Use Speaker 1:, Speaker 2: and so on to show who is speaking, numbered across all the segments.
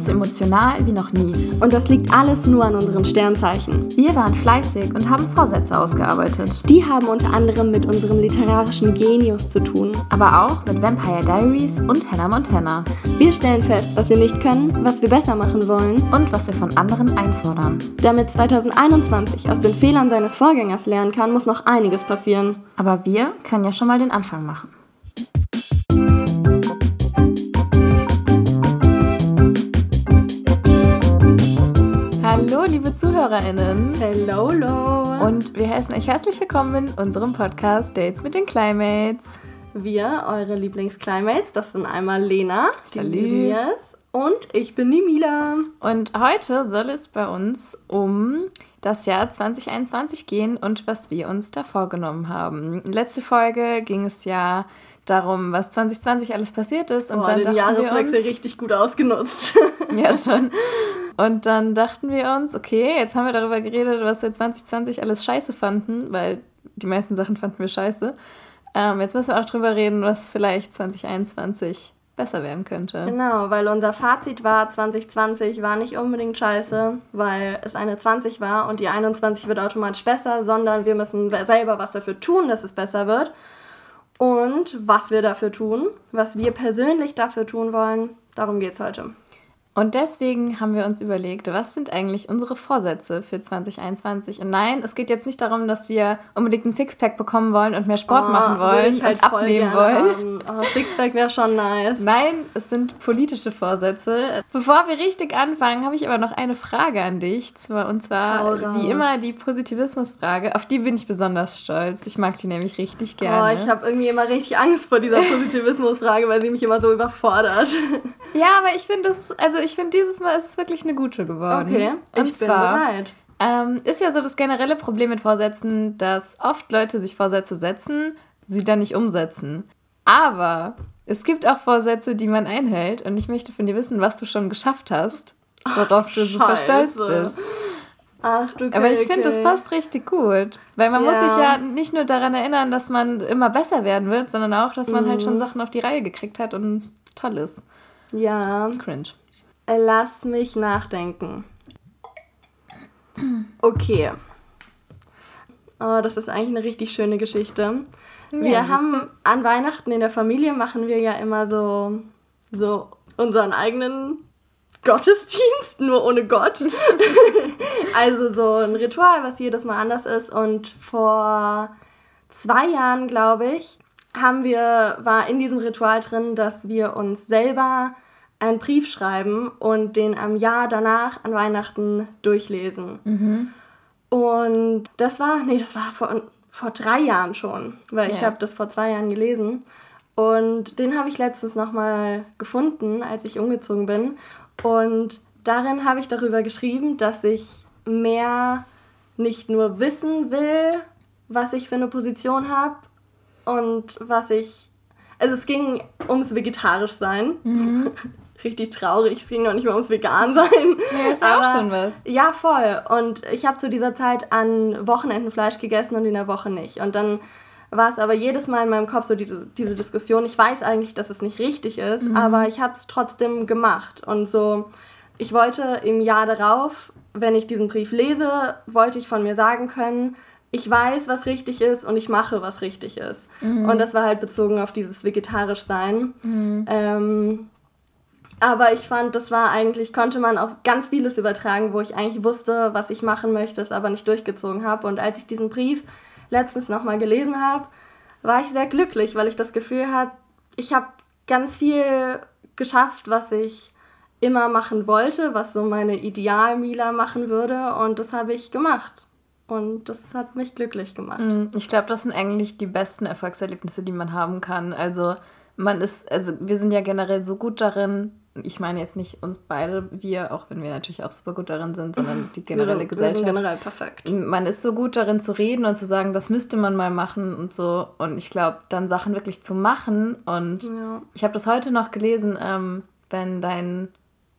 Speaker 1: Es so emotional wie noch nie.
Speaker 2: Und das liegt alles nur an unseren Sternzeichen.
Speaker 1: Wir waren fleißig und haben Vorsätze ausgearbeitet.
Speaker 2: Die haben unter anderem mit unserem literarischen Genius zu tun.
Speaker 1: Aber auch mit Vampire Diaries und Hannah Montana.
Speaker 2: Wir stellen fest, was wir nicht können, was wir besser machen wollen.
Speaker 1: Und was wir von anderen einfordern.
Speaker 2: Damit 2021 aus den Fehlern seines Vorgängers lernen kann, muss noch einiges passieren.
Speaker 1: Aber wir können ja schon mal den Anfang machen. ZuhörerInnen.
Speaker 2: Hello, hello.
Speaker 1: Und wir heißen euch herzlich willkommen in unserem Podcast Dates mit den Climates.
Speaker 2: Wir, eure Lieblings-Climates, das sind einmal Lena, die Elias und ich bin die Mila.
Speaker 1: Und heute soll es bei uns um das Jahr 2021 gehen und was wir uns da vorgenommen haben. Letzte Folge ging es ja darum, was 2020 alles passiert ist. Und
Speaker 2: oh,
Speaker 1: dann
Speaker 2: den
Speaker 1: dachten wir
Speaker 2: Jahreswechsel
Speaker 1: uns,
Speaker 2: richtig gut ausgenutzt.
Speaker 1: Ja, schon. Und dann dachten wir uns, okay, jetzt haben wir darüber geredet, was wir 2020 alles scheiße fanden, weil die meisten Sachen fanden wir scheiße. Ähm, jetzt müssen wir auch drüber reden, was vielleicht 2021 besser werden könnte.
Speaker 2: Genau, weil unser Fazit war, 2020 war nicht unbedingt scheiße, weil es eine 20 war und die 21 wird automatisch besser, sondern wir müssen selber was dafür tun, dass es besser wird. Und was wir dafür tun, was wir persönlich dafür tun wollen, darum geht es heute.
Speaker 1: Und deswegen haben wir uns überlegt, was sind eigentlich unsere Vorsätze für 2021? Und nein, es geht jetzt nicht darum, dass wir unbedingt ein Sixpack bekommen wollen und mehr Sport
Speaker 2: Oh,
Speaker 1: machen wollen
Speaker 2: halt
Speaker 1: und abnehmen wollen.
Speaker 2: Oh, Sixpack wäre schon nice.
Speaker 1: Nein, es sind politische Vorsätze. Bevor wir richtig anfangen, habe ich aber noch eine Frage an dich. Und zwar,
Speaker 2: raus.
Speaker 1: wie immer, die Positivismusfrage. Auf die bin ich besonders stolz. Ich mag die nämlich richtig
Speaker 2: Oh,
Speaker 1: gerne.
Speaker 2: ich habe irgendwie immer richtig Angst vor dieser Positivismusfrage, weil sie mich immer so überfordert.
Speaker 1: ja, aber ich finde es, also ich finde dieses Mal ist es wirklich eine gute geworden.
Speaker 2: Okay,
Speaker 1: Und
Speaker 2: ich bin
Speaker 1: zwar,
Speaker 2: bereit.
Speaker 1: Ähm, ist ja so das generelle Problem mit Vorsätzen, dass oft Leute sich Vorsätze setzen, sie dann nicht umsetzen. Aber es gibt auch Vorsätze, die man einhält. Und ich möchte von dir wissen, was du schon geschafft hast, worauf du super stolz bist.
Speaker 2: Ach du
Speaker 1: Aber ich finde, das passt richtig gut. Weil man muss
Speaker 2: Ja.
Speaker 1: sich ja nicht nur daran erinnern, dass man immer besser werden wird, sondern auch, dass man halt schon
Speaker 2: Mhm.
Speaker 1: Sachen auf die Reihe gekriegt hat und toll ist.
Speaker 2: Ja,
Speaker 1: Cringe.
Speaker 2: Äh, lass mich nachdenken. Okay. Oh, das ist eigentlich eine richtig schöne Geschichte. Wir
Speaker 1: Ja,
Speaker 2: haben an Weihnachten in der Familie machen wir ja immer so, so unseren eigenen Gottesdienst, nur ohne Gott. also so ein Ritual, was jedes Mal anders ist. Und vor zwei Jahren, glaube ich, haben wir, war in diesem Ritual drin, dass wir uns selber einen Brief schreiben und den am Jahr danach an Weihnachten durchlesen. Und das war, nee, das war vor, vor drei Jahren schon, weil ich
Speaker 1: Ja.
Speaker 2: habe das vor zwei Jahren gelesen. Und den habe ich letztens nochmal gefunden, als ich umgezogen bin. Und darin habe ich darüber geschrieben, dass ich mehr nicht nur wissen will, was ich für eine Position habe und was ich. Also es ging ums vegetarisch sein. Richtig traurig. Es ging noch nicht mal ums vegan sein.
Speaker 1: Ja, ist ja auch schon was.
Speaker 2: Ja, voll. Und ich habe zu dieser Zeit an Wochenenden Fleisch gegessen und in der Woche nicht. Und dann war es aber jedes Mal in meinem Kopf so diese, diese Diskussion. Ich weiß eigentlich, dass es nicht richtig ist, aber ich habe es trotzdem gemacht. Und so, ich wollte im Jahr darauf, wenn ich diesen Brief lese, wollte ich von mir sagen können, ich weiß, was richtig ist und ich mache, was richtig ist. Und das war halt bezogen auf dieses vegetarisch sein. Ähm, aber ich fand, das war eigentlich, konnte man auf ganz vieles übertragen, wo ich eigentlich wusste, was ich machen möchte, es aber nicht durchgezogen habe. Und als ich diesen Brief letztens nochmal gelesen habe, war ich sehr glücklich, weil ich das Gefühl hatte, ich habe ganz viel geschafft, was ich immer machen wollte, was so meine Ideal-Mila machen würde. Und das habe ich gemacht. Und das hat mich glücklich gemacht.
Speaker 1: Mm, Ich glaube, das sind eigentlich die besten Erfolgserlebnisse, die man haben kann. Also man ist, also wir sind ja generell so gut darin, ich meine jetzt nicht uns beide, wir, auch wenn wir natürlich auch super gut darin sind, sondern die
Speaker 2: Wir
Speaker 1: generelle
Speaker 2: sind, wir
Speaker 1: Gesellschaft.
Speaker 2: sind generell perfekt.
Speaker 1: man ist so gut darin zu reden und zu sagen, das müsste man mal machen und so. Und ich glaube, dann Sachen wirklich zu machen. Und
Speaker 2: Ja.
Speaker 1: ich habe das heute noch gelesen, ähm, wenn dein,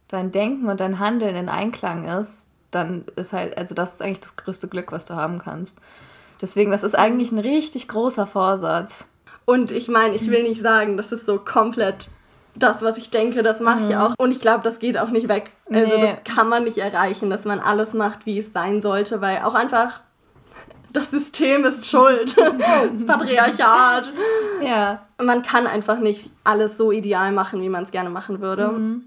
Speaker 1: dein Denken und dein Handeln in Einklang ist, dann ist halt, also das ist eigentlich das größte Glück, was du haben kannst. Deswegen, das ist eigentlich ein richtig großer Vorsatz.
Speaker 2: Und ich meine, ich will nicht sagen, das ist so komplett das, was ich denke, das mache ich
Speaker 1: Mhm.
Speaker 2: auch. Und ich glaube, das geht auch nicht weg. Also
Speaker 1: Nee.
Speaker 2: das kann man nicht erreichen, dass man alles macht, wie es sein sollte, weil auch einfach das System ist schuld. das Patriarchat.
Speaker 1: Ja.
Speaker 2: Man kann einfach nicht alles so ideal machen, wie man es gerne machen würde.
Speaker 1: Mhm.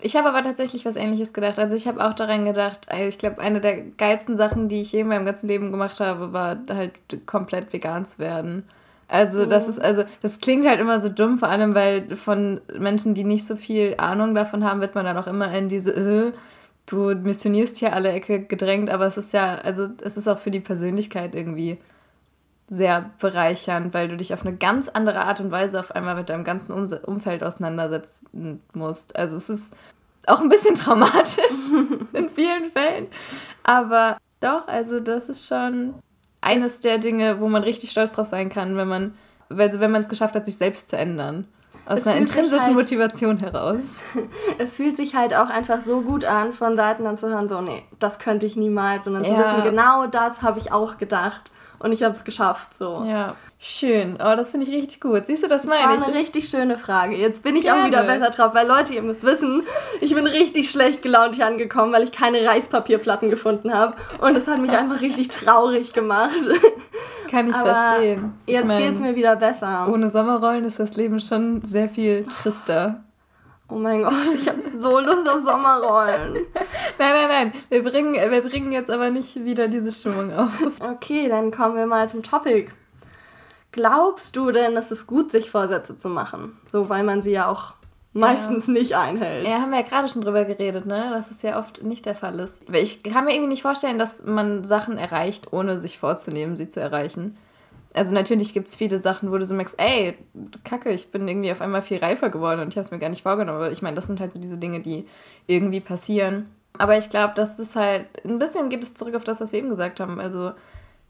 Speaker 1: Ich habe aber tatsächlich was ähnliches gedacht. Also ich habe auch daran gedacht, also ich glaube, eine der geilsten Sachen, die ich je in meinem ganzen Leben gemacht habe, war halt komplett vegan zu werden. Also das ist, also das klingt halt immer so dumm, vor allem weil von Menschen, die nicht so viel Ahnung davon haben, wird man dann auch immer in diese, äh, du missionierst hier alle Ecke gedrängt, aber es ist ja, also es ist auch für die Persönlichkeit irgendwie sehr bereichernd, weil du dich auf eine ganz andere Art und Weise auf einmal mit deinem ganzen um Umfeld auseinandersetzen musst. Also es ist auch ein bisschen traumatisch in vielen Fällen. Aber doch, also das ist schon eines der Dinge, wo man richtig stolz drauf sein kann, wenn man, also wenn man es geschafft hat, sich selbst zu ändern. Aus
Speaker 2: Es
Speaker 1: einer intrinsischen
Speaker 2: halt-
Speaker 1: Motivation heraus.
Speaker 2: Es fühlt sich halt auch einfach so gut an, von Seiten dann zu hören, so, nee, das könnte ich niemals. Und dann zu
Speaker 1: Ja.
Speaker 2: wissen, genau das habe ich auch gedacht. Und ich habe es geschafft, so.
Speaker 1: Ja, schön. Oh, das finde ich richtig gut. Siehst du, das
Speaker 2: Das war
Speaker 1: meine ich.
Speaker 2: eine richtig schöne Frage. Jetzt bin ich
Speaker 1: Gerne.
Speaker 2: auch wieder besser drauf, weil Leute, ihr müsst wissen, ich bin richtig schlecht gelaunt hier angekommen, weil ich keine Reispapierplatten gefunden habe. Und es hat mich einfach richtig traurig gemacht.
Speaker 1: Kann ich
Speaker 2: Aber
Speaker 1: verstehen. Ich
Speaker 2: Jetzt
Speaker 1: mein,
Speaker 2: geht's mir wieder besser.
Speaker 1: Ohne Sommerrollen ist das Leben schon sehr viel trister.
Speaker 2: Oh mein Gott, ich habe so Lust auf Sommerrollen.
Speaker 1: Nein, nein, nein. Wir bringen, wir bringen jetzt aber nicht wieder diese Stimmung auf.
Speaker 2: Okay, dann kommen wir mal zum Topic. Glaubst du denn, es ist gut, sich Vorsätze zu machen? So, weil man sie ja auch meistens nicht einhält.
Speaker 1: Ja, haben wir ja gerade schon drüber geredet, ne? Dass es ja oft nicht der Fall ist. Ich kann mir irgendwie nicht vorstellen, dass man Sachen erreicht, ohne sich vorzunehmen, sie zu erreichen. Also natürlich gibt es viele Sachen, wo du so merkst, ey, kacke, ich bin irgendwie auf einmal viel reifer geworden und ich habe es mir gar nicht vorgenommen. Aber ich meine, das sind halt so diese Dinge, die irgendwie passieren. Aber ich glaube, das ist halt, ein bisschen geht es zurück auf das, was wir eben gesagt haben. Also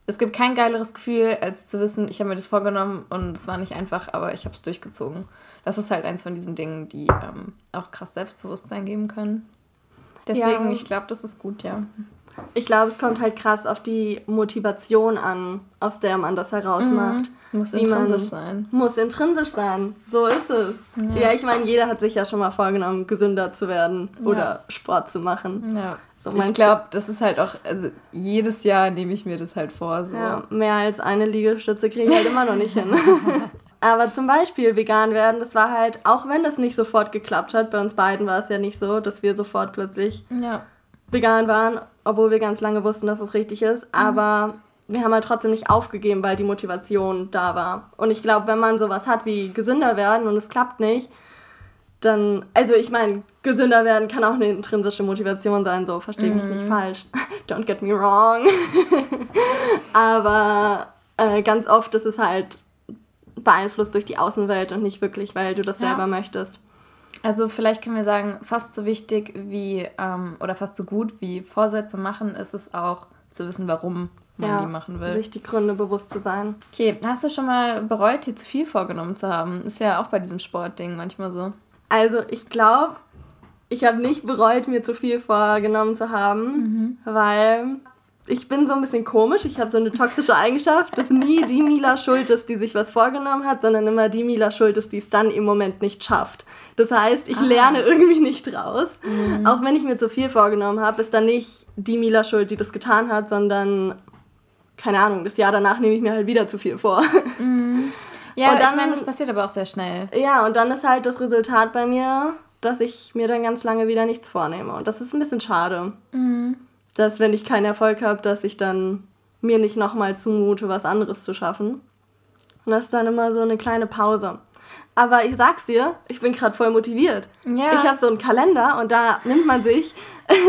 Speaker 1: es gibt kein geileres Gefühl, als zu wissen, ich habe mir das vorgenommen und es war nicht einfach, aber ich habe es durchgezogen. Das ist halt eins von diesen Dingen, die ähm, auch krass Selbstbewusstsein geben können. Deswegen,
Speaker 2: Ja.
Speaker 1: ich glaube, das ist gut, ja.
Speaker 2: Ich glaube, es kommt halt krass auf die Motivation an, aus der man das herausmacht.
Speaker 1: Muss intrinsisch sein.
Speaker 2: Muss intrinsisch sein. So ist es. Ja, ich meine, jeder hat sich ja schon mal vorgenommen, gesünder zu werden oder Sport zu machen.
Speaker 1: Ja.
Speaker 2: So
Speaker 1: ich glaube, das ist halt auch, also jedes Jahr nehme ich mir das halt vor. So.
Speaker 2: Ja, mehr als eine Liegestütze kriege ich halt immer noch nicht hin. Aber zum Beispiel vegan werden, das war halt, auch wenn das nicht sofort geklappt hat, bei uns beiden war es ja nicht so, dass wir sofort plötzlich
Speaker 1: ja.
Speaker 2: vegan waren, obwohl wir ganz lange wussten, dass es richtig ist. Aber wir haben halt trotzdem nicht aufgegeben, weil die Motivation da war. Und ich glaube, wenn man sowas hat wie gesünder werden und es klappt nicht, dann, also ich meine, gesünder werden kann auch eine intrinsische Motivation sein, so verstehe mich nicht falsch. Don't get me wrong. Aber äh, ganz oft ist es halt beeinflusst durch die Außenwelt und nicht wirklich, weil du das
Speaker 1: Ja.
Speaker 2: selber möchtest.
Speaker 1: Also vielleicht können wir sagen, fast so wichtig wie, ähm, oder fast so gut wie Vorsätze machen, ist es auch zu wissen, warum man die machen will.
Speaker 2: sich die Gründe bewusst zu sein.
Speaker 1: Okay, hast du schon mal bereut, dir zu viel vorgenommen zu haben? Ist ja auch bei diesem Sportding manchmal so.
Speaker 2: Also ich glaube, ich habe nicht bereut, mir zu viel vorgenommen zu haben, weil ich bin so ein bisschen komisch. Ich habe so eine toxische Eigenschaft, dass nie die Mila schuld ist, die sich was vorgenommen hat, sondern immer die Mila schuld ist, die es dann im Moment nicht schafft. Das heißt, ich lerne irgendwie nicht draus. Auch wenn ich mir zu viel vorgenommen habe, ist dann nicht die Mila schuld, die das getan hat, sondern keine Ahnung, das Jahr danach nehme ich mir halt wieder zu viel vor.
Speaker 1: Ja,
Speaker 2: Und
Speaker 1: ich
Speaker 2: dann-
Speaker 1: meine, das passiert aber auch sehr schnell.
Speaker 2: Ja, und dann ist halt das Resultat bei mir, dass ich mir dann ganz lange wieder nichts vornehme. Und das ist ein bisschen schade. Dass, wenn ich keinen Erfolg habe, dass ich dann mir nicht nochmal zumute, was anderes zu schaffen. Und das ist dann immer so eine kleine Pause. Aber ich sag's dir, ich bin gerade voll motiviert.
Speaker 1: Ja.
Speaker 2: Ich habe so einen Kalender und da nimmt man sich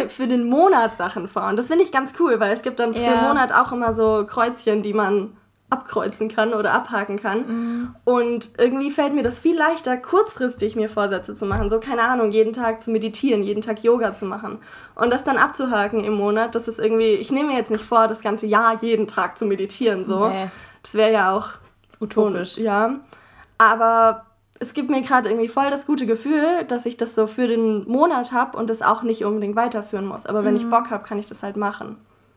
Speaker 2: für den Monat Sachen vor. Und das finde ich ganz cool, weil es gibt dann für
Speaker 1: Ja.
Speaker 2: den Monat auch immer so Kreuzchen, die man abkreuzen kann oder abhaken kann.
Speaker 1: Mhm.
Speaker 2: Und irgendwie fällt mir das viel leichter, kurzfristig mir Vorsätze zu machen. So, keine Ahnung, jeden Tag zu meditieren, jeden Tag Yoga zu machen. Und das dann abzuhaken im Monat, das ist irgendwie, ich nehme mir jetzt nicht vor, das ganze Jahr jeden Tag zu meditieren. So.
Speaker 1: Nee.
Speaker 2: Das wäre ja auch
Speaker 1: Utopisch.
Speaker 2: ja. Aber es gibt mir gerade irgendwie voll das gute Gefühl, dass ich das so für den Monat habe und das auch nicht unbedingt weiterführen muss. Aber wenn
Speaker 1: Mhm.
Speaker 2: ich Bock habe, kann ich das halt machen.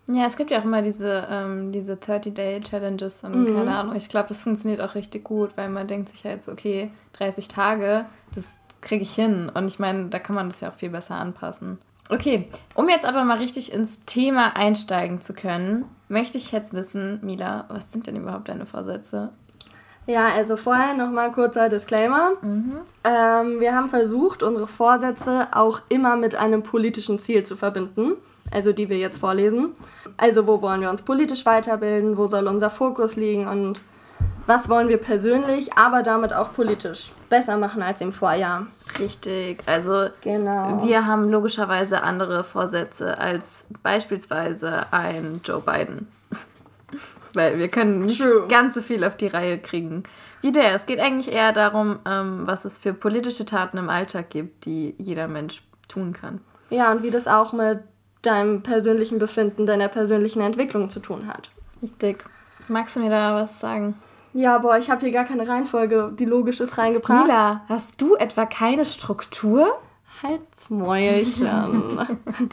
Speaker 1: Ja, es gibt ja auch immer diese, ähm, diese 30-Day-Challenges und keine Ahnung. Ich glaube, das funktioniert auch richtig gut, weil man denkt sich halt so, okay, 30 Tage, das kriege ich hin. Und ich meine, da kann man das ja auch viel besser anpassen. Okay, um jetzt aber mal richtig ins Thema einsteigen zu können, möchte ich jetzt wissen, Mila, was sind denn überhaupt deine Vorsätze?
Speaker 2: Ja, also vorher nochmal kurzer Disclaimer. Mhm. Ähm, wir haben versucht, unsere Vorsätze auch immer mit einem politischen Ziel zu verbinden, also die wir jetzt vorlesen. Also wo wollen wir uns politisch weiterbilden, wo soll unser Fokus liegen und was wollen wir persönlich, aber damit auch politisch besser machen als im Vorjahr.
Speaker 1: Richtig, also genau. wir haben logischerweise andere Vorsätze als beispielsweise ein Joe Biden. Weil wir können nicht True. ganz so viel auf die Reihe kriegen wie der. Es geht eigentlich eher darum, ähm, was es für politische Taten im Alltag gibt, die jeder Mensch tun kann.
Speaker 2: Ja, und wie das auch mit deinem persönlichen Befinden, deiner persönlichen Entwicklung zu tun hat.
Speaker 1: Richtig. Magst du mir da was sagen?
Speaker 2: Ja, boah, ich habe hier gar keine Reihenfolge, die logisch ist, reingebracht.
Speaker 1: Mila, hast du etwa keine Struktur?
Speaker 2: Halsmäulchen.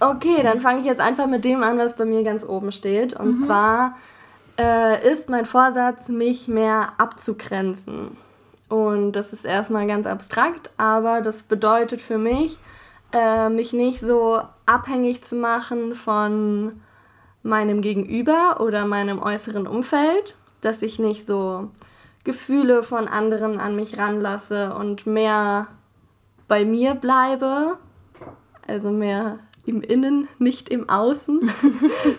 Speaker 2: okay, dann fange ich jetzt einfach mit dem an, was bei mir ganz oben steht. Und mhm. zwar äh, ist mein Vorsatz, mich mehr abzugrenzen. Und das ist erstmal ganz abstrakt, aber das bedeutet für mich, äh, mich nicht so abhängig zu machen von meinem Gegenüber oder meinem äußeren Umfeld, dass ich nicht so Gefühle von anderen an mich ranlasse und mehr bei mir bleibe, also mehr im Innen, nicht im Außen.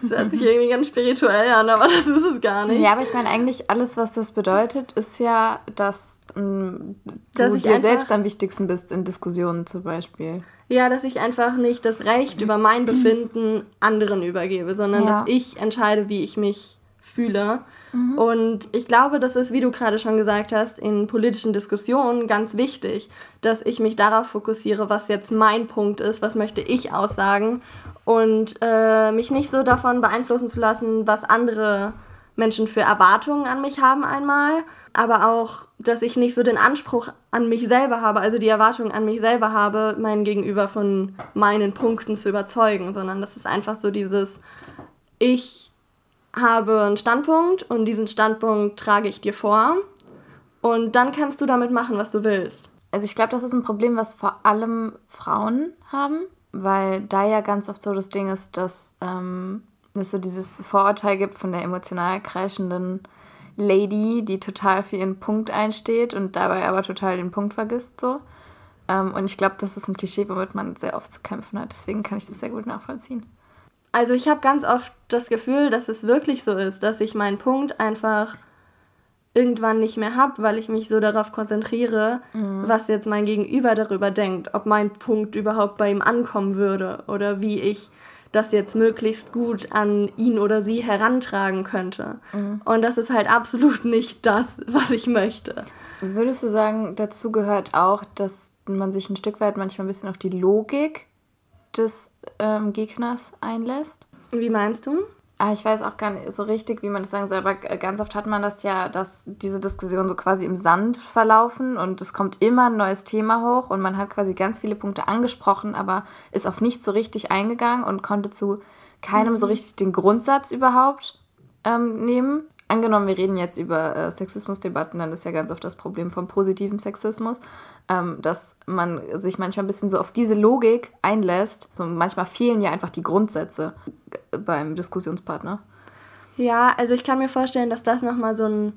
Speaker 2: das hört sich irgendwie ganz spirituell an, aber das ist es gar nicht.
Speaker 1: Ja, aber ich meine eigentlich alles, was das bedeutet, ist ja, dass, ähm, dass du dir selbst am wichtigsten bist in Diskussionen zum Beispiel.
Speaker 2: Ja, dass ich einfach nicht das Recht über mein Befinden anderen übergebe, sondern ja. dass ich entscheide, wie ich mich fühle. Mhm. Und ich glaube, das ist, wie du gerade schon gesagt hast, in politischen Diskussionen ganz wichtig, dass ich mich darauf fokussiere, was jetzt mein Punkt ist, was möchte ich aussagen und äh, mich nicht so davon beeinflussen zu lassen, was andere Menschen für Erwartungen an mich haben einmal, aber auch, dass ich nicht so den Anspruch an mich selber habe, also die Erwartungen an mich selber habe, meinen Gegenüber von meinen Punkten zu überzeugen, sondern das ist einfach so dieses, ich habe einen Standpunkt und diesen Standpunkt trage ich dir vor und dann kannst du damit machen, was du willst.
Speaker 1: Also ich glaube, das ist ein Problem, was vor allem Frauen haben, weil da ja ganz oft so das Ding ist, dass ähm, es so dieses Vorurteil gibt von der emotional kreischenden Lady, die total für ihren Punkt einsteht und dabei aber total den Punkt vergisst so. Ähm, und ich glaube, das ist ein Klischee, womit man sehr oft zu kämpfen hat. Deswegen kann ich das sehr gut nachvollziehen.
Speaker 2: Also ich habe ganz oft das Gefühl, dass es wirklich so ist, dass ich meinen Punkt einfach irgendwann nicht mehr habe, weil ich mich so darauf konzentriere, mhm. was jetzt mein Gegenüber darüber denkt, ob mein Punkt überhaupt bei ihm ankommen würde oder wie ich das jetzt möglichst gut an ihn oder sie herantragen könnte. Mhm. Und das ist halt absolut nicht das, was ich möchte.
Speaker 1: Würdest du sagen, dazu gehört auch, dass man sich ein Stück weit manchmal ein bisschen auf die Logik des ähm, Gegners einlässt.
Speaker 2: Wie meinst du?
Speaker 1: Ah, ich weiß auch gar nicht so richtig, wie man das sagen soll, aber ganz oft hat man das ja, dass diese Diskussionen so quasi im Sand verlaufen und es kommt immer ein neues Thema hoch und man hat quasi ganz viele Punkte angesprochen, aber ist auf nichts so richtig eingegangen und konnte zu keinem mhm. so richtig den Grundsatz überhaupt ähm, nehmen. Angenommen, wir reden jetzt über äh, Sexismusdebatten, dann ist ja ganz oft das Problem vom positiven Sexismus ähm, dass man sich manchmal ein bisschen so auf diese Logik einlässt. So, manchmal fehlen ja einfach die Grundsätze beim Diskussionspartner.
Speaker 2: Ja, also ich kann mir vorstellen, dass das nochmal so ein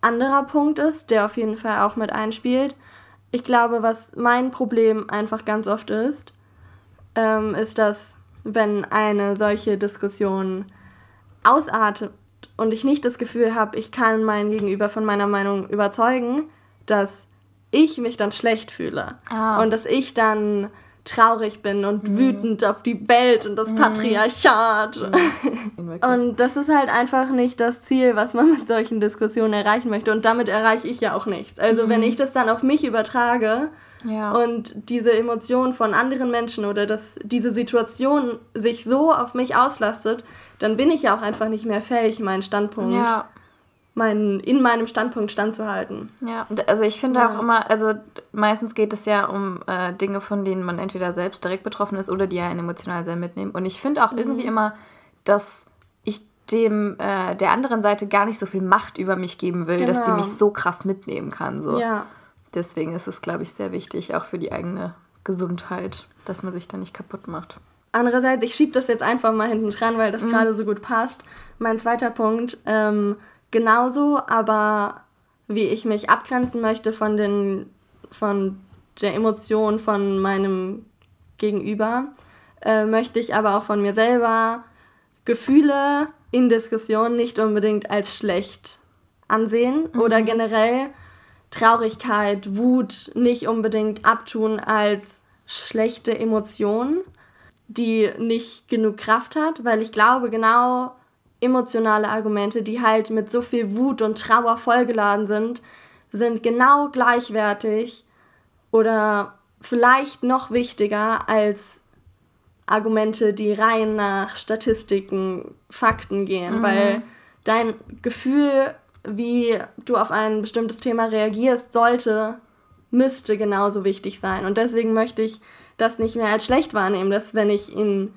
Speaker 2: anderer Punkt ist, der auf jeden Fall auch mit einspielt. Ich glaube, was mein Problem einfach ganz oft ist, ähm, ist, dass wenn eine solche Diskussion ausartet und ich nicht das Gefühl habe, ich kann meinen Gegenüber von meiner Meinung überzeugen, dass ich mich dann schlecht fühle. Ah. Und dass ich dann traurig bin und mhm. wütend auf die Welt und das mhm. Patriarchat. Mhm. und das ist halt einfach nicht das Ziel, was man mit solchen Diskussionen erreichen möchte. Und damit erreiche ich ja auch nichts. Also wenn mhm. ich das dann auf mich übertrage ja. und diese Emotion von anderen Menschen oder dass diese Situation sich so auf mich auslastet, dann bin ich ja auch einfach nicht mehr fähig, meinen Standpunkt ja meinen, in meinem Standpunkt standzuhalten.
Speaker 1: Ja, also ich finde ja. auch immer, also meistens geht es ja um äh, Dinge, von denen man entweder selbst direkt betroffen ist oder die einen emotional sehr mitnehmen. Und ich finde auch mhm. irgendwie immer, dass ich dem äh, der anderen Seite gar nicht so viel Macht über mich geben will, genau. dass sie mich so krass mitnehmen kann. So. Ja. deswegen ist es, glaube ich, sehr wichtig, auch für die eigene Gesundheit, dass man sich da nicht kaputt macht.
Speaker 2: Andererseits, ich schiebe das jetzt einfach mal hinten dran, weil das mhm. gerade so gut passt. Mein zweiter Punkt, ähm, genauso, aber wie ich mich abgrenzen möchte von, den, von der Emotion von meinem Gegenüber, äh, möchte ich aber auch von mir selber Gefühle in Diskussionen nicht unbedingt als schlecht ansehen mhm. oder generell Traurigkeit, Wut nicht unbedingt abtun als schlechte Emotion, die nicht genug Kraft hat, weil ich glaube, genau emotionale Argumente, die halt mit so viel Wut und Trauer vollgeladen sind, sind genau gleichwertig oder vielleicht noch wichtiger als Argumente, die rein nach Statistiken, Fakten gehen, mhm. weil dein Gefühl, wie du auf ein bestimmtes Thema reagierst, sollte, müsste genauso wichtig sein. Und deswegen möchte ich das nicht mehr als schlecht wahrnehmen, dass wenn ich in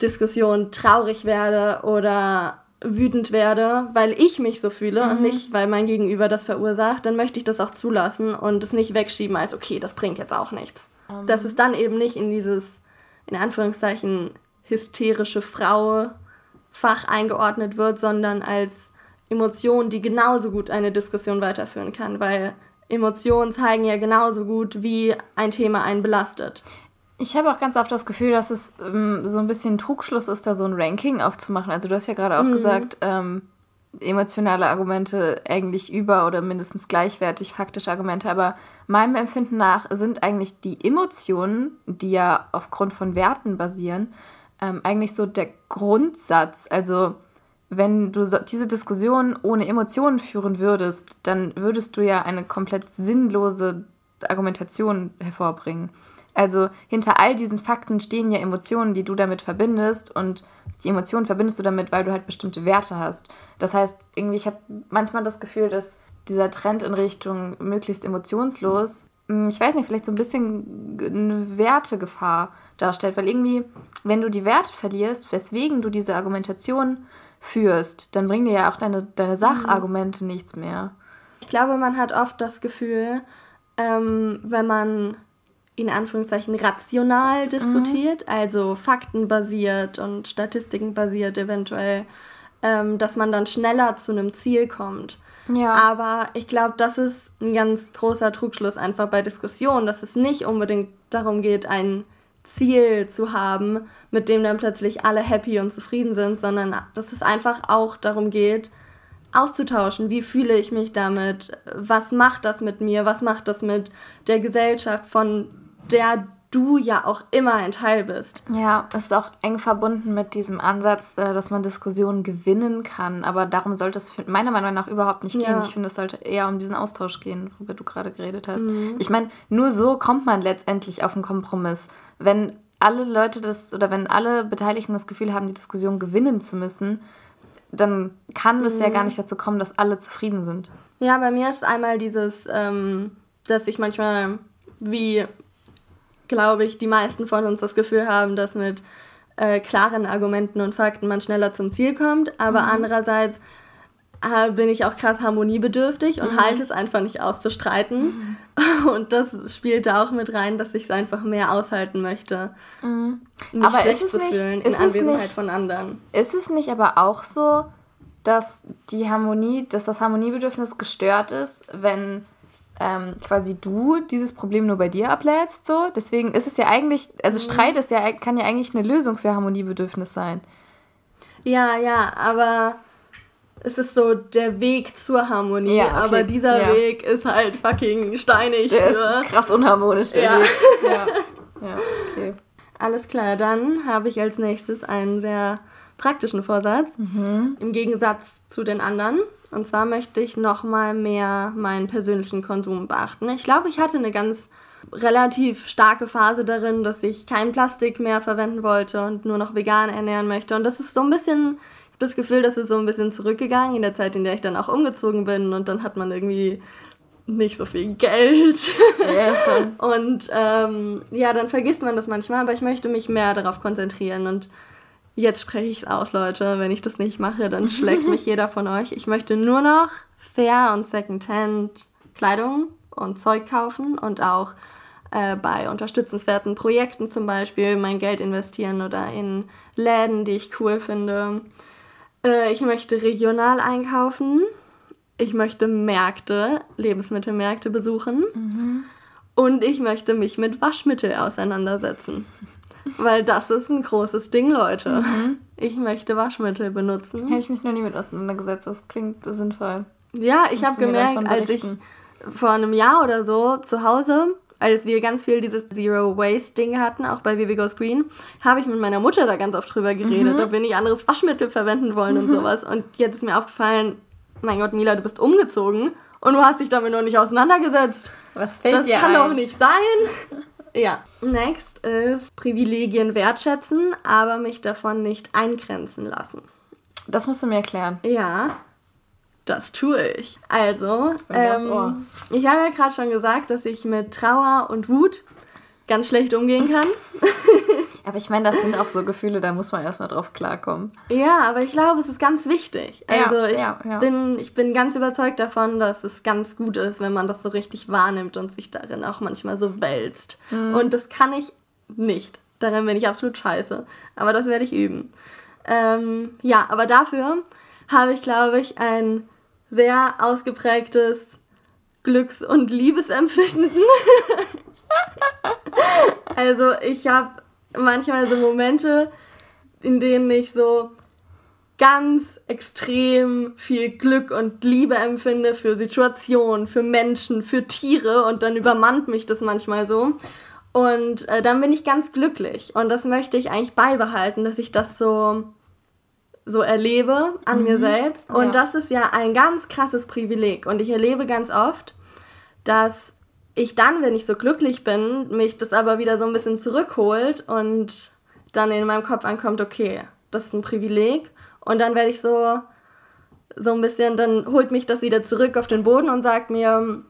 Speaker 2: Diskussionen traurig werde oder wütend werde, weil ich mich so fühle mhm. und nicht, weil mein Gegenüber das verursacht, dann möchte ich das auch zulassen und es nicht wegschieben als, okay, das bringt jetzt auch nichts. Um. Dass es dann eben nicht in dieses, in Anführungszeichen, hysterische Frau Fach eingeordnet wird, sondern als Emotion, die genauso gut eine Diskussion weiterführen kann, weil Emotionen zeigen ja genauso gut, wie ein Thema einen belastet.
Speaker 1: Ich habe auch ganz oft das Gefühl, dass es ähm, so ein bisschen Trugschluss ist, da so ein Ranking aufzumachen. Also du hast ja gerade auch mhm. gesagt, ähm, emotionale Argumente eigentlich über oder mindestens gleichwertig faktische Argumente. Aber meinem Empfinden nach sind eigentlich die Emotionen, die ja aufgrund von Werten basieren, ähm, eigentlich so der Grundsatz. Also wenn du so diese Diskussion ohne Emotionen führen würdest, dann würdest du ja eine komplett sinnlose Argumentation hervorbringen. Also hinter all diesen Fakten stehen ja Emotionen, die du damit verbindest und die Emotionen verbindest du damit, weil du halt bestimmte Werte hast. Das heißt, irgendwie, ich habe manchmal das Gefühl, dass dieser Trend in Richtung möglichst emotionslos, hm, ich weiß nicht, vielleicht so ein bisschen eine Wertegefahr darstellt, weil irgendwie, wenn du die Werte verlierst, weswegen du diese Argumentation führst, dann bringen dir ja auch deine, deine Sachargumente mhm. nichts mehr.
Speaker 2: Ich glaube, man hat oft das Gefühl, ähm, wenn man in Anführungszeichen rational diskutiert, mhm. also faktenbasiert und statistikenbasiert eventuell, ähm, dass man dann schneller zu einem Ziel kommt. Ja. Aber ich glaube, das ist ein ganz großer Trugschluss einfach bei Diskussionen, dass es nicht unbedingt darum geht, ein Ziel zu haben, mit dem dann plötzlich alle happy und zufrieden sind, sondern dass es einfach auch darum geht, auszutauschen. Wie fühle ich mich damit? Was macht das mit mir? Was macht das mit der Gesellschaft, von der du ja auch immer ein Teil bist.
Speaker 1: Ja, das ist auch eng verbunden mit diesem Ansatz, äh, dass man Diskussionen gewinnen kann. Aber darum sollte es meiner Meinung nach überhaupt nicht gehen. Ja. Ich finde, es sollte eher um diesen Austausch gehen, worüber du gerade geredet hast. Mhm. Ich meine, nur so kommt man letztendlich auf einen Kompromiss. Wenn alle Leute das oder wenn alle Beteiligten das Gefühl haben, die Diskussion gewinnen zu müssen, dann kann es mhm. ja gar nicht dazu kommen, dass alle zufrieden sind.
Speaker 2: Ja, bei mir ist einmal dieses, ähm, dass ich manchmal wie glaube ich, die meisten von uns das Gefühl haben, dass mit äh, klaren Argumenten und Fakten man schneller zum Ziel kommt. Aber mhm. andererseits äh, bin ich auch krass harmoniebedürftig und mhm. halte es einfach nicht auszustreiten. Mhm. Und das spielt da auch mit rein, dass ich es einfach mehr aushalten möchte. Mhm. Mich aber schlecht ist es zu nicht, fühlen
Speaker 1: in Anwesenheit nicht, von anderen. Ist es nicht aber auch so, dass die Harmonie, dass das Harmoniebedürfnis gestört ist, wenn ähm, quasi du dieses Problem nur bei dir ablädst, so. Deswegen ist es ja eigentlich, also mhm. Streit ist ja, kann ja eigentlich eine Lösung für Harmoniebedürfnis sein.
Speaker 2: Ja, ja, aber es ist so der Weg zur Harmonie, ja, okay. aber dieser ja. Weg ist halt fucking steinig. Der für ist krass unharmonisch, der ja. Weg. Ja. ja, okay. Alles klar, dann habe ich als nächstes einen sehr praktischen Vorsatz, mhm. im Gegensatz zu den anderen. Und zwar möchte ich nochmal mehr meinen persönlichen Konsum beachten. Ich glaube, ich hatte eine ganz relativ starke Phase darin, dass ich kein Plastik mehr verwenden wollte und nur noch vegan ernähren möchte. Und das ist so ein bisschen, ich habe das Gefühl, das ist so ein bisschen zurückgegangen in der Zeit, in der ich dann auch umgezogen bin. Und dann hat man irgendwie nicht so viel Geld. Schon. und ähm, ja, dann vergisst man das manchmal, aber ich möchte mich mehr darauf konzentrieren und Jetzt spreche ich es aus, Leute. Wenn ich das nicht mache, dann schlägt mich jeder von euch. Ich möchte nur noch Fair und Secondhand Kleidung und Zeug kaufen und auch äh, bei unterstützenswerten Projekten zum Beispiel mein Geld investieren oder in Läden, die ich cool finde. Äh, ich möchte regional einkaufen. Ich möchte Märkte, Lebensmittelmärkte besuchen.
Speaker 1: Mhm.
Speaker 2: Und ich möchte mich mit Waschmittel auseinandersetzen. Weil das ist ein großes Ding, Leute.
Speaker 1: Mhm.
Speaker 2: Ich möchte Waschmittel benutzen.
Speaker 1: Habe ich mich noch nie mit auseinandergesetzt. Das klingt sinnvoll.
Speaker 2: Ja, ich habe gemerkt, als ich vor einem Jahr oder so zu Hause, als wir ganz viel dieses Zero Waste Ding hatten, auch bei Vivi Goes Green, habe ich mit meiner Mutter da ganz oft drüber geredet,
Speaker 1: Mhm.
Speaker 2: ob wir nicht anderes Waschmittel verwenden wollen und sowas. Und jetzt ist mir aufgefallen, mein Gott, Mila, du bist umgezogen und du hast dich damit noch nicht auseinandergesetzt.
Speaker 1: Was fällt
Speaker 2: Das
Speaker 1: dir
Speaker 2: kann
Speaker 1: ein?
Speaker 2: doch nicht sein. Ja. Next ist Privilegien wertschätzen, aber mich davon nicht eingrenzen lassen.
Speaker 1: Das musst du mir erklären.
Speaker 2: Ja, das tue ich. Also, ähm, ich habe ja gerade schon gesagt, dass ich mit Trauer und Wut ganz schlecht umgehen kann.
Speaker 1: Aber ich meine, das sind auch so Gefühle, da muss man erstmal drauf klarkommen.
Speaker 2: Ja, aber ich glaube, es ist ganz wichtig.
Speaker 1: Ja,
Speaker 2: Also ich,
Speaker 1: ja, ja.
Speaker 2: Bin, ich bin ganz überzeugt davon, dass es ganz gut ist, wenn man das so richtig wahrnimmt und sich darin auch manchmal so wälzt.
Speaker 1: Mhm.
Speaker 2: Und das kann ich nicht. Darin bin ich absolut scheiße. Aber das werde ich üben. Ähm, ja, aber dafür habe ich, glaube ich, ein sehr ausgeprägtes Glücks- und Liebesempfinden. also ich habe manchmal so Momente, in denen ich so ganz extrem viel Glück und Liebe empfinde für Situationen, für Menschen, für Tiere und dann übermannt mich das manchmal so. Und äh, dann bin ich ganz glücklich und das möchte ich eigentlich beibehalten, dass ich das so so erlebe an mir selbst. Und
Speaker 1: Ja.
Speaker 2: das ist ja ein ganz krasses Privileg. Und ich erlebe ganz oft, dass ich dann, wenn ich so glücklich bin, mich das aber wieder so ein bisschen zurückholt und dann in meinem Kopf ankommt, okay, das ist ein Privileg. Und dann werde ich so, so ein bisschen, dann holt mich das wieder zurück auf den Boden und sagt mir,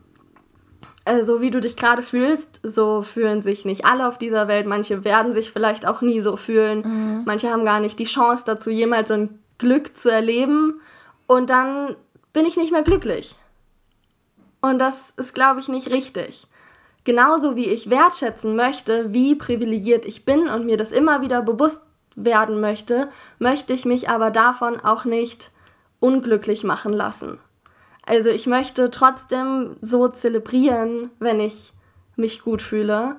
Speaker 2: so wie du dich gerade fühlst, so fühlen sich nicht alle auf dieser Welt. Manche werden sich vielleicht auch nie so fühlen. Manche haben gar nicht die Chance dazu, jemals so ein Glück zu erleben. Und dann bin ich nicht mehr glücklich. Und das ist, glaube ich, nicht richtig. Genauso wie ich wertschätzen möchte, wie privilegiert ich bin und mir das immer wieder bewusst werden möchte, möchte ich mich aber davon auch nicht unglücklich machen lassen. Also ich möchte trotzdem so zelebrieren, wenn ich mich gut fühle,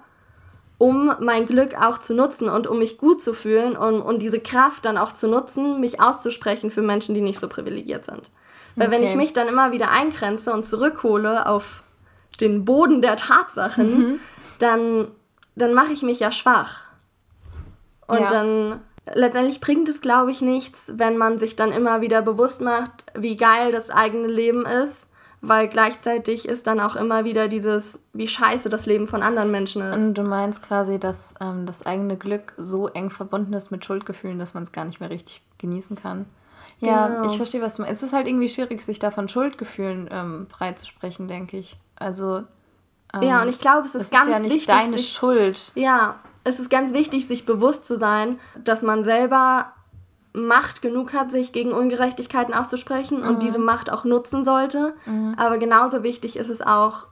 Speaker 2: um mein Glück auch zu nutzen und um mich gut zu fühlen und, und diese Kraft dann auch zu nutzen, mich auszusprechen für Menschen, die nicht so privilegiert sind. Weil wenn
Speaker 1: Okay.
Speaker 2: ich mich dann immer wieder eingrenze und zurückhole auf den Boden der Tatsachen, dann, dann mache ich mich ja schwach. Und
Speaker 1: Ja.
Speaker 2: dann letztendlich bringt es, glaube ich, nichts, wenn man sich dann immer wieder bewusst macht, wie geil das eigene Leben ist, weil gleichzeitig ist dann auch immer wieder dieses, wie scheiße das Leben von anderen Menschen ist.
Speaker 1: Und du meinst quasi, dass ähm, das eigene Glück so eng verbunden ist mit Schuldgefühlen, dass man es gar nicht mehr richtig genießen kann. Ja,
Speaker 2: Genau.
Speaker 1: ich verstehe, was du meinst. Es ist halt irgendwie schwierig, sich da von Schuldgefühlen ähm, freizusprechen, denke ich. Also. Ähm,
Speaker 2: ja, und ich glaube, es ist ganz
Speaker 1: ist ja nicht
Speaker 2: wichtig,
Speaker 1: deine Schuld.
Speaker 2: Ja, es ist ganz wichtig, sich bewusst zu sein, dass man selber Macht genug hat, sich gegen Ungerechtigkeiten auszusprechen und diese Macht auch nutzen sollte. Aber genauso wichtig ist es auch,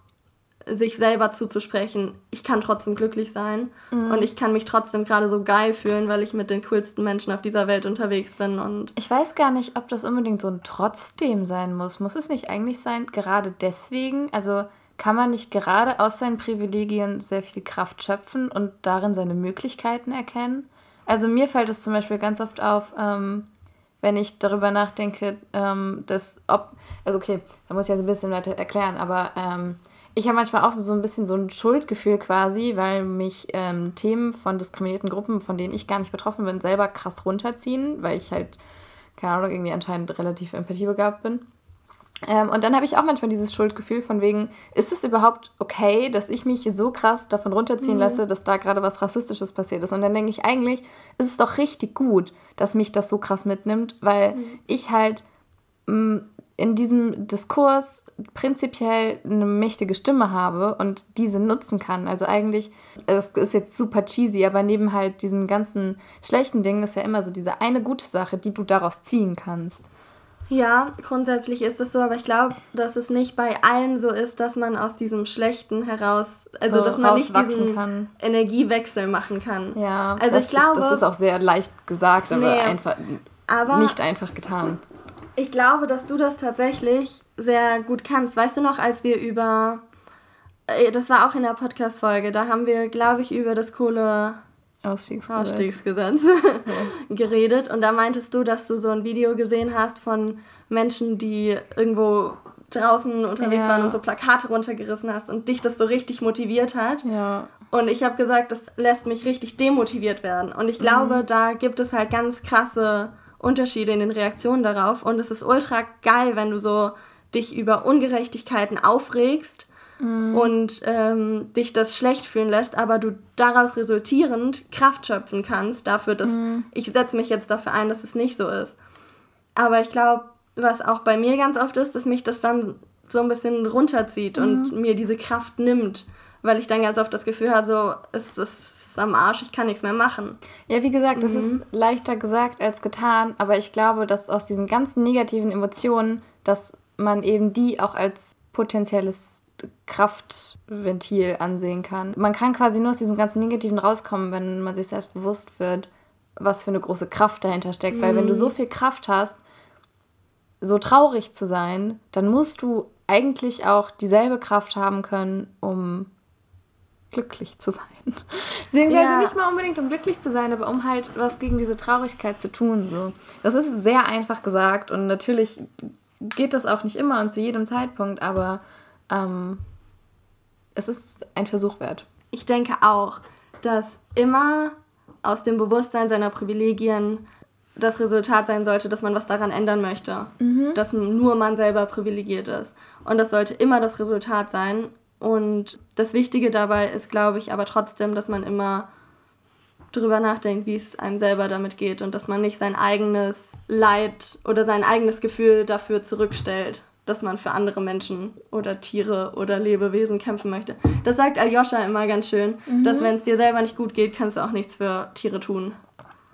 Speaker 2: sich selber zuzusprechen, ich kann trotzdem glücklich sein und ich kann mich trotzdem gerade so geil fühlen, weil ich mit den coolsten Menschen auf dieser Welt unterwegs bin und
Speaker 1: Ich weiß gar nicht, ob das unbedingt so ein Trotzdem sein muss. Muss es nicht eigentlich sein, gerade deswegen? Also kann man nicht gerade aus seinen Privilegien sehr viel Kraft schöpfen und darin seine Möglichkeiten erkennen? Also mir fällt es zum Beispiel ganz oft auf, ähm, wenn ich darüber nachdenke, ähm, dass ob, also okay, da muss ich jetzt ein bisschen weiter erklären, aber ähm, ich habe manchmal auch so ein bisschen so ein Schuldgefühl quasi, weil mich ähm, Themen von diskriminierten Gruppen, von denen ich gar nicht betroffen bin, selber krass runterziehen, weil ich halt, keine Ahnung, irgendwie anscheinend relativ empathiebegabt bin. Ähm, und dann habe ich auch manchmal dieses Schuldgefühl von wegen, ist es überhaupt okay, dass ich mich so krass davon runterziehen lasse, dass da gerade was Rassistisches passiert ist? Und dann denke ich, eigentlich ist es doch richtig gut, dass mich das so krass mitnimmt, weil ich halt mh, in diesem Diskurs prinzipiell eine mächtige Stimme habe und diese nutzen kann. Also eigentlich, das ist jetzt super cheesy, aber neben halt diesen ganzen schlechten Dingen ist ja immer so diese eine gute Sache, die du daraus ziehen kannst.
Speaker 2: Ja, grundsätzlich ist es so, aber ich glaube, dass es nicht bei allen so ist, dass man aus diesem Schlechten heraus, also so dass man nicht diesen kann. Energiewechsel machen kann. Ja,
Speaker 1: also ich glaube, ist, das ist auch sehr leicht gesagt, aber, nee, einfach aber nicht einfach getan.
Speaker 2: Ich glaube, dass du das tatsächlich sehr gut kannst. Weißt du noch, als wir über, äh, das war auch in der Podcast-Folge, da haben wir, glaube ich, über das Kohle Ausstiegsgesetz, Ausstiegsgesetz ja. geredet. Und da meintest du, dass du so ein Video gesehen hast von Menschen, die irgendwo draußen unterwegs ja. waren und so Plakate runtergerissen hast und dich das so richtig motiviert hat. Ja. Und ich habe gesagt, das lässt mich richtig demotiviert werden. Und ich glaube, mhm. da gibt es halt ganz krasse Unterschiede in den Reaktionen darauf. Und es ist ultra geil, wenn du so dich über Ungerechtigkeiten aufregst mhm. und ähm, dich das schlecht fühlen lässt, aber du daraus resultierend Kraft schöpfen kannst dafür, dass mhm. ich setze mich jetzt dafür ein, dass es nicht so ist. Aber ich glaube, was auch bei mir ganz oft ist, dass mich das dann so ein bisschen runterzieht mhm. und mir diese Kraft nimmt, weil ich dann ganz oft das Gefühl habe, so, es, es ist am Arsch, ich kann nichts mehr machen.
Speaker 1: Ja, wie gesagt, das ist mhm. leichter gesagt als getan, aber ich glaube, dass aus diesen ganzen negativen Emotionen, dass man eben die auch als potenzielles Kraftventil ansehen kann. Man kann quasi nur aus diesem ganzen Negativen rauskommen, wenn man sich selbst bewusst wird, was für eine große Kraft dahinter steckt. Mhm. Weil wenn du so viel Kraft hast, so traurig zu sein, dann musst du eigentlich auch dieselbe Kraft haben können, um glücklich zu sein. Beziehungsweise ja. nicht mal unbedingt um glücklich zu sein, aber um halt was gegen diese Traurigkeit zu tun. So. Das ist sehr einfach gesagt und natürlich geht das auch nicht immer und zu jedem Zeitpunkt, aber ähm, es ist ein Versuch wert.
Speaker 2: Ich denke auch, dass immer aus dem Bewusstsein seiner Privilegien das Resultat sein sollte, dass man was daran ändern möchte. Mhm. Dass nur man selber privilegiert ist. Und das sollte immer das Resultat sein. Und das Wichtige dabei ist, glaube ich, aber trotzdem, dass man immer drüber nachdenkt, wie es einem selber damit geht und dass man nicht sein eigenes Leid oder sein eigenes Gefühl dafür zurückstellt dass man für andere Menschen oder Tiere oder Lebewesen kämpfen möchte. Das sagt Aljoscha immer ganz schön, mhm. dass wenn es dir selber nicht gut geht, kannst du auch nichts für Tiere tun.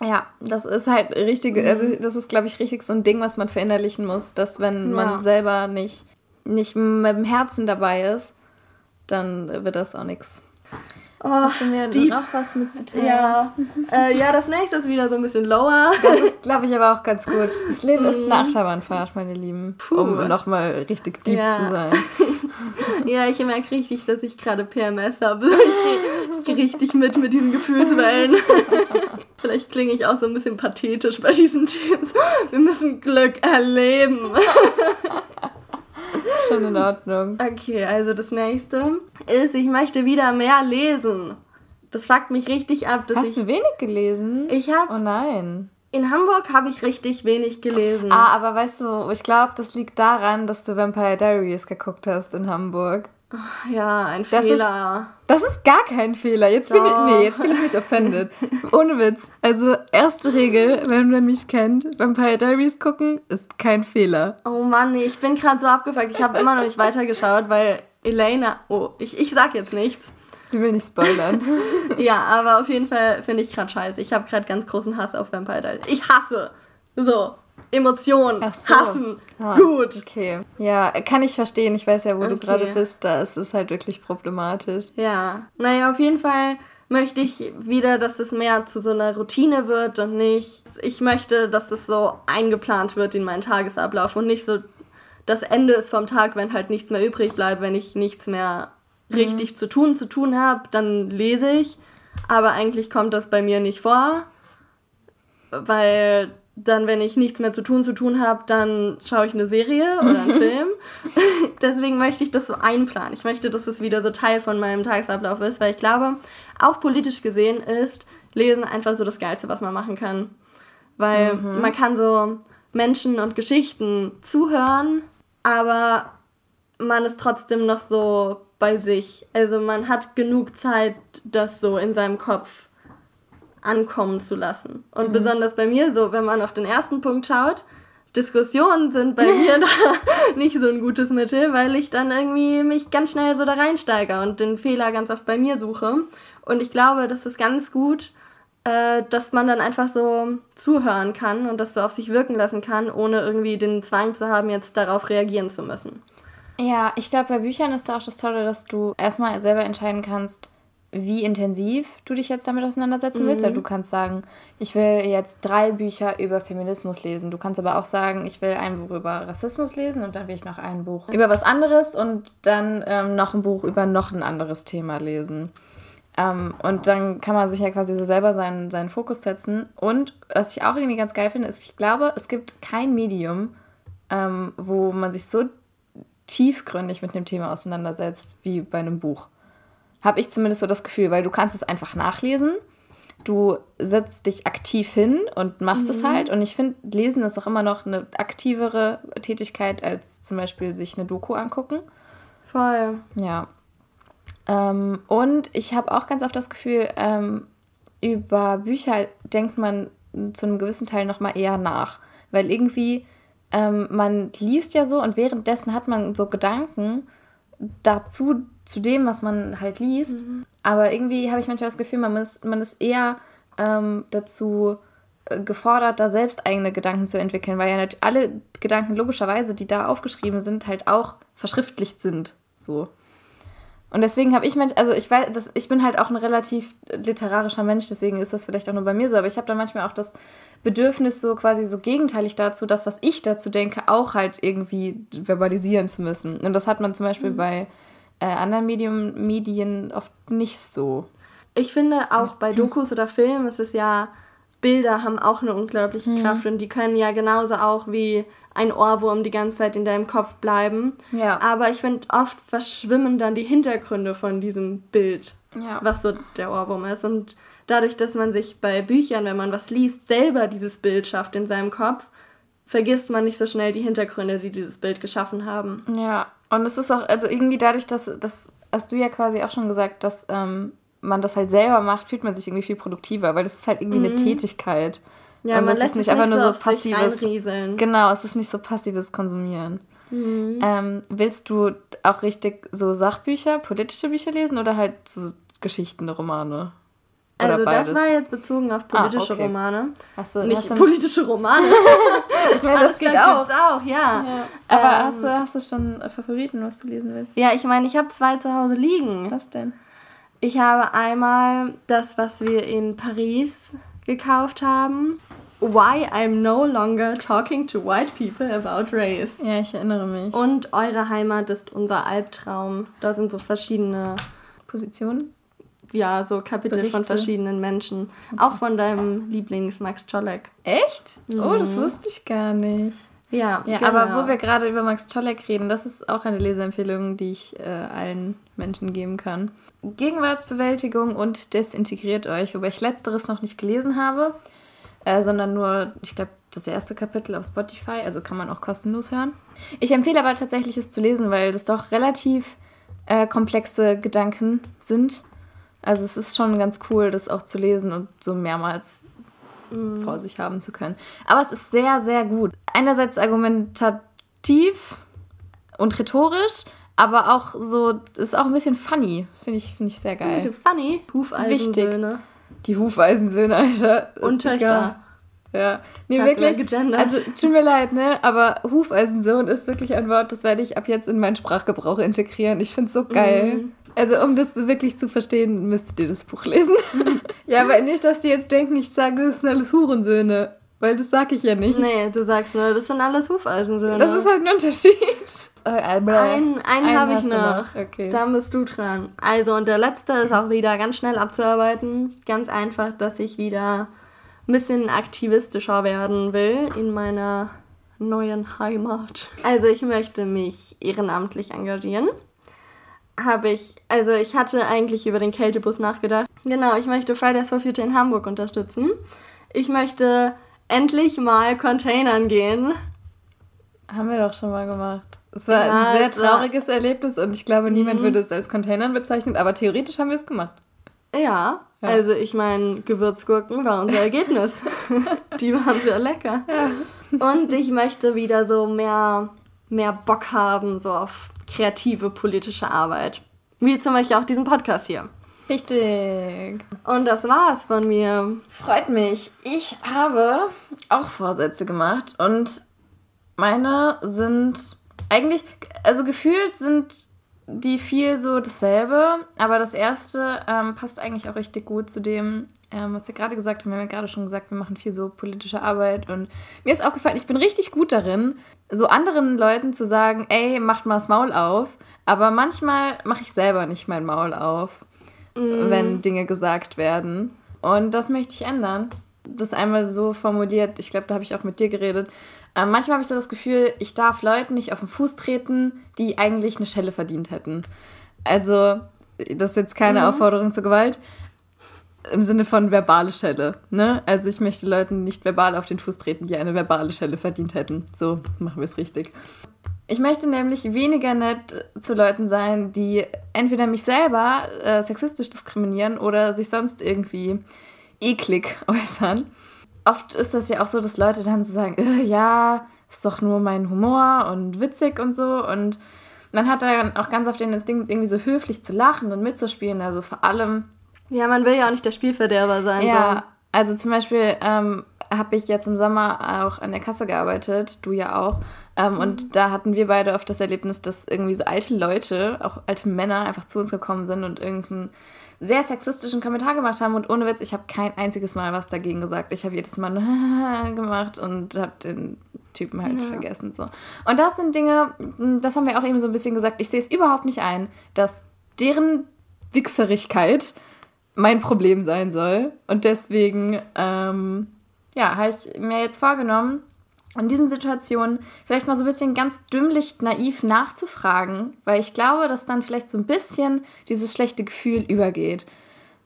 Speaker 1: Ja, das ist halt richtig, mhm. also das ist, glaube ich, richtig so ein Ding, was man verinnerlichen muss, dass wenn ja. man selber nicht, nicht mit dem Herzen dabei ist, dann wird das auch nichts. Oh, Hast du mir deep. noch was
Speaker 2: mitzuteilen? Ja. äh, ja, das nächste ist wieder so ein bisschen lower.
Speaker 1: Das ist, glaube ich, aber auch ganz gut. Das Leben ist eine mhm. Achterbahnfahrt, meine Lieben. Puh. Um nochmal richtig deep ja. zu sein.
Speaker 2: ja, ich merke richtig, dass ich gerade PMS habe. Ich gehe geh richtig mit mit diesen Gefühlswellen. Vielleicht klinge ich auch so ein bisschen pathetisch bei diesen Themen. Wir müssen Glück erleben. Schon in Ordnung. Okay, also das nächste ist, ich möchte wieder mehr lesen. Das fuckt mich richtig ab.
Speaker 1: Hast ich, du wenig gelesen?
Speaker 2: Ich habe.
Speaker 1: Oh nein.
Speaker 2: In Hamburg habe ich richtig wenig gelesen.
Speaker 1: Ah, aber weißt du, ich glaube, das liegt daran, dass du Vampire Diaries geguckt hast in Hamburg.
Speaker 2: Ja, ein das Fehler.
Speaker 1: Ist, das ist gar kein Fehler. Jetzt bin, ich, nee, jetzt bin ich mich offended. Ohne Witz. Also, erste Regel, wenn man mich kennt, Vampire Diaries gucken, ist kein Fehler.
Speaker 2: Oh Mann, nee, ich bin gerade so abgefuckt. Ich habe immer noch nicht weitergeschaut, weil Elena, oh, ich, ich sag jetzt nichts.
Speaker 1: Sie will nicht spoilern.
Speaker 2: ja, aber auf jeden Fall finde ich gerade scheiße. Ich habe gerade ganz großen Hass auf Vampire Diaries. Ich hasse. So. Emotionen, so. hassen,
Speaker 1: ah, gut. Okay, ja, kann ich verstehen. Ich weiß ja, wo okay. du gerade bist. Da ist es halt wirklich problematisch.
Speaker 2: Ja, naja, auf jeden Fall möchte ich wieder, dass es mehr zu so einer Routine wird und nicht, ich möchte, dass es so eingeplant wird in meinen Tagesablauf und nicht so das Ende ist vom Tag, wenn halt nichts mehr übrig bleibt, wenn ich nichts mehr mhm. richtig zu tun zu tun habe, dann lese ich. Aber eigentlich kommt das bei mir nicht vor, weil dann, wenn ich nichts mehr zu tun zu tun habe, dann schaue ich eine Serie oder einen Film. Deswegen möchte ich das so einplanen. Ich möchte, dass es wieder so Teil von meinem Tagesablauf ist, weil ich glaube, auch politisch gesehen ist Lesen einfach so das Geilste, was man machen kann. Weil mhm. man kann so Menschen und Geschichten zuhören, aber man ist trotzdem noch so bei sich. Also man hat genug Zeit, das so in seinem Kopf ankommen zu lassen. Und mhm. besonders bei mir so, wenn man auf den ersten Punkt schaut, Diskussionen sind bei mir da nicht so ein gutes Mittel, weil ich dann irgendwie mich ganz schnell so da reinsteige und den Fehler ganz oft bei mir suche. Und ich glaube, dass es ganz gut äh, dass man dann einfach so zuhören kann und das so auf sich wirken lassen kann, ohne irgendwie den Zwang zu haben, jetzt darauf reagieren zu müssen.
Speaker 1: Ja, ich glaube, bei Büchern ist da auch das Tolle, dass du erstmal selber entscheiden kannst, wie intensiv du dich jetzt damit auseinandersetzen willst. Mhm. Also du kannst sagen, ich will jetzt drei Bücher über Feminismus lesen. Du kannst aber auch sagen, ich will ein Buch über Rassismus lesen und dann will ich noch ein Buch über was anderes und dann ähm, noch ein Buch über noch ein anderes Thema lesen. Ähm, und dann kann man sich ja quasi so selber seinen, seinen Fokus setzen. Und was ich auch irgendwie ganz geil finde, ist, ich glaube, es gibt kein Medium, ähm, wo man sich so tiefgründig mit einem Thema auseinandersetzt wie bei einem Buch. Habe ich zumindest so das Gefühl, weil du kannst es einfach nachlesen. Du setzt dich aktiv hin und machst mhm. es halt. Und ich finde, Lesen ist auch immer noch eine aktivere Tätigkeit, als zum Beispiel sich eine Doku angucken. Voll. Ja. Ähm, und ich habe auch ganz oft das Gefühl, ähm, über Bücher denkt man zu einem gewissen Teil nochmal eher nach. Weil irgendwie, ähm, man liest ja so und währenddessen hat man so Gedanken dazu, zu dem, was man halt liest. Mhm. Aber irgendwie habe ich manchmal das Gefühl, man ist, man ist eher ähm, dazu äh, gefordert, da selbst eigene Gedanken zu entwickeln, weil ja alle Gedanken logischerweise, die da aufgeschrieben sind, halt auch verschriftlicht sind. So. Und deswegen habe ich manchmal, also ich weiß, das, ich bin halt auch ein relativ literarischer Mensch, deswegen ist das vielleicht auch nur bei mir so, aber ich habe dann manchmal auch das Bedürfnis, so quasi so gegenteilig dazu, das, was ich dazu denke, auch halt irgendwie verbalisieren zu müssen. Und das hat man zum Beispiel mhm. bei äh, anderen Medium, Medien oft nicht so.
Speaker 2: Ich finde auch bei Dokus oder Filmen ist es ja, Bilder haben auch eine unglaubliche mhm. Kraft und die können ja genauso auch wie ein Ohrwurm die ganze Zeit in deinem Kopf bleiben. Ja. Aber ich finde, oft verschwimmen dann die Hintergründe von diesem Bild, ja. was so der Ohrwurm ist. Und dadurch, dass man sich bei Büchern, wenn man was liest, selber dieses Bild schafft in seinem Kopf, vergisst man nicht so schnell die Hintergründe, die dieses Bild geschaffen haben.
Speaker 1: Ja, und es ist auch, also irgendwie dadurch, dass, das hast du ja quasi auch schon gesagt, dass ähm, man das halt selber macht, fühlt man sich irgendwie viel produktiver, weil das ist halt irgendwie mhm. eine Tätigkeit. Ja, und man lässt ist nicht einfach nur so, so passives. Genau, es ist nicht so passives Konsumieren. Mhm. Ähm, willst du auch richtig so Sachbücher, politische Bücher lesen oder halt so Geschichten, Romane?
Speaker 2: Also beides? das war jetzt bezogen auf ah, politische ah, okay. Romane. Hast du, Nicht hast du politische Romane. ich meine, das,
Speaker 1: das geht auch. auch ja. ja. Aber ähm, hast, du, hast du schon Favoriten, was du lesen willst?
Speaker 2: Ja, ich meine, ich habe zwei zu Hause liegen.
Speaker 1: Was denn?
Speaker 2: Ich habe einmal das, was wir in Paris gekauft haben. Why I'm no longer talking to white people about race.
Speaker 1: Ja, ich erinnere mich.
Speaker 2: Und Eure Heimat ist unser Albtraum. Da sind so verschiedene
Speaker 1: Positionen
Speaker 2: ja, so Kapitel Berichte. von verschiedenen Menschen. Auch von deinem Lieblings Max Czolek.
Speaker 1: Echt? Mhm. Oh, das mhm. wusste ich gar nicht. Ja, ja genau. aber wo wir gerade über Max Czolek reden, das ist auch eine Leseempfehlung, die ich äh, allen Menschen geben kann. Gegenwartsbewältigung und Desintegriert euch, wobei ich letzteres noch nicht gelesen habe, äh, sondern nur, ich glaube, das erste Kapitel auf Spotify, also kann man auch kostenlos hören. Ich empfehle aber tatsächlich es zu lesen, weil das doch relativ äh, komplexe Gedanken sind also es ist schon ganz cool, das auch zu lesen und so mehrmals mm. vor sich haben zu können. Aber es ist sehr, sehr gut. Einerseits argumentativ und rhetorisch, aber auch so, ist auch ein bisschen funny. Finde ich, find ich sehr geil. Ein bisschen funny? Hufeisensöhne. Die Hufeisensöhne, Alter. Und Töchter. Ja. Nee, Hat wirklich. Also, tut mir leid, ne? Aber Hufeisensohn ist wirklich ein Wort, das werde ich ab jetzt in meinen Sprachgebrauch integrieren. Ich finde es so geil. Mm. Also, um das wirklich zu verstehen, müsstet ihr das Buch lesen. ja, aber nicht, dass die jetzt denken, ich sage, das sind alles Hurensöhne. Weil das sage ich ja nicht.
Speaker 2: Nee, du sagst nur, das sind alles Hufeisensöhne.
Speaker 1: Das ist halt ein Unterschied.
Speaker 2: Einen, einen, einen habe ich noch. noch. Okay. Da bist du dran. Also, und der letzte ist auch wieder ganz schnell abzuarbeiten. Ganz einfach, dass ich wieder ein bisschen aktivistischer werden will in meiner neuen Heimat. Also, ich möchte mich ehrenamtlich engagieren habe ich, also ich hatte eigentlich über den Kältebus nachgedacht. Genau, ich möchte Fridays for Future in Hamburg unterstützen. Ich möchte endlich mal Containern gehen.
Speaker 1: Haben wir doch schon mal gemacht. Es war ja, ein sehr trauriges war... Erlebnis und ich glaube, niemand mhm. würde es als Containern bezeichnen, aber theoretisch haben wir es gemacht.
Speaker 2: Ja, ja. also ich meine, Gewürzgurken war unser Ergebnis. Die waren sehr lecker. Ja. Und ich möchte wieder so mehr, mehr Bock haben, so auf kreative politische Arbeit. Wie zum Beispiel auch diesen Podcast hier.
Speaker 1: Richtig.
Speaker 2: Und das war's von mir.
Speaker 1: Freut mich. Ich habe auch Vorsätze gemacht und meine sind eigentlich, also gefühlt sind die viel so dasselbe, aber das erste ähm, passt eigentlich auch richtig gut zu dem, ähm, was wir gerade gesagt haben. Wir haben ja gerade schon gesagt, wir machen viel so politische Arbeit und mir ist aufgefallen, ich bin richtig gut darin, so anderen Leuten zu sagen, ey, macht mal das Maul auf, aber manchmal mache ich selber nicht mein Maul auf, mm. wenn Dinge gesagt werden. Und das möchte ich ändern. Das einmal so formuliert, ich glaube, da habe ich auch mit dir geredet. Ähm, manchmal habe ich so das Gefühl, ich darf Leuten nicht auf den Fuß treten, die eigentlich eine Schelle verdient hätten. Also, das ist jetzt keine mhm. Aufforderung zur Gewalt. Im Sinne von verbale Schelle. Ne? Also ich möchte Leuten nicht verbal auf den Fuß treten, die eine verbale Schelle verdient hätten. So machen wir es richtig. Ich möchte nämlich weniger nett zu Leuten sein, die entweder mich selber äh, sexistisch diskriminieren oder sich sonst irgendwie eklig äußern oft ist das ja auch so, dass Leute dann so sagen, äh, ja, ist doch nur mein Humor und witzig und so. Und man hat dann auch ganz oft den Instinkt, irgendwie so höflich zu lachen und mitzuspielen. Also vor allem.
Speaker 2: Ja, man will ja auch nicht der Spielverderber sein.
Speaker 1: Ja, so. also zum Beispiel ähm, habe ich jetzt im Sommer auch an der Kasse gearbeitet, du ja auch. Ähm, mhm. Und da hatten wir beide oft das Erlebnis, dass irgendwie so alte Leute, auch alte Männer, einfach zu uns gekommen sind und irgendein sehr sexistischen Kommentar gemacht haben und ohne Witz, ich habe kein einziges Mal was dagegen gesagt. Ich habe jedes Mal gemacht und habe den Typen halt ja. vergessen. So. Und das sind Dinge, das haben wir auch eben so ein bisschen gesagt, ich sehe es überhaupt nicht ein, dass deren Wichserigkeit mein Problem sein soll. Und deswegen, ähm, ja, habe ich mir jetzt vorgenommen, in diesen Situationen vielleicht mal so ein bisschen ganz dümmlich naiv nachzufragen, weil ich glaube, dass dann vielleicht so ein bisschen dieses schlechte Gefühl übergeht.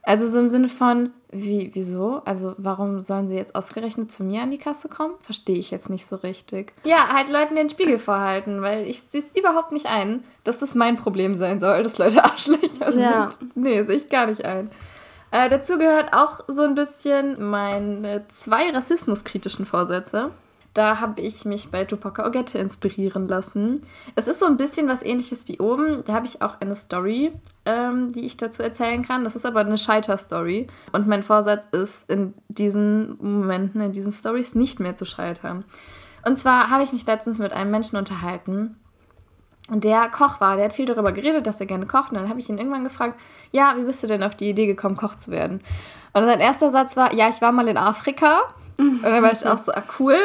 Speaker 1: Also so im Sinne von, wie, wieso? Also warum sollen sie jetzt ausgerechnet zu mir an die Kasse kommen? Verstehe ich jetzt nicht so richtig. Ja, halt Leuten den Spiegel vorhalten, weil ich sehe es überhaupt nicht ein, dass das mein Problem sein soll, dass Leute Arschlöcher ja. sind. Nee, sehe ich gar nicht ein. Äh, dazu gehört auch so ein bisschen meine zwei rassismuskritischen Vorsätze. Da habe ich mich bei Tupac Ogette inspirieren lassen. Es ist so ein bisschen was ähnliches wie oben. Da habe ich auch eine Story, ähm, die ich dazu erzählen kann. Das ist aber eine Scheiter-Story. Und mein Vorsatz ist, in diesen Momenten, in diesen Stories nicht mehr zu scheitern. Und zwar habe ich mich letztens mit einem Menschen unterhalten, der Koch war. Der hat viel darüber geredet, dass er gerne kocht. Und dann habe ich ihn irgendwann gefragt, ja, wie bist du denn auf die Idee gekommen, Koch zu werden? Und sein erster Satz war, ja, ich war mal in Afrika. Und dann war ich auch so, ah, cool,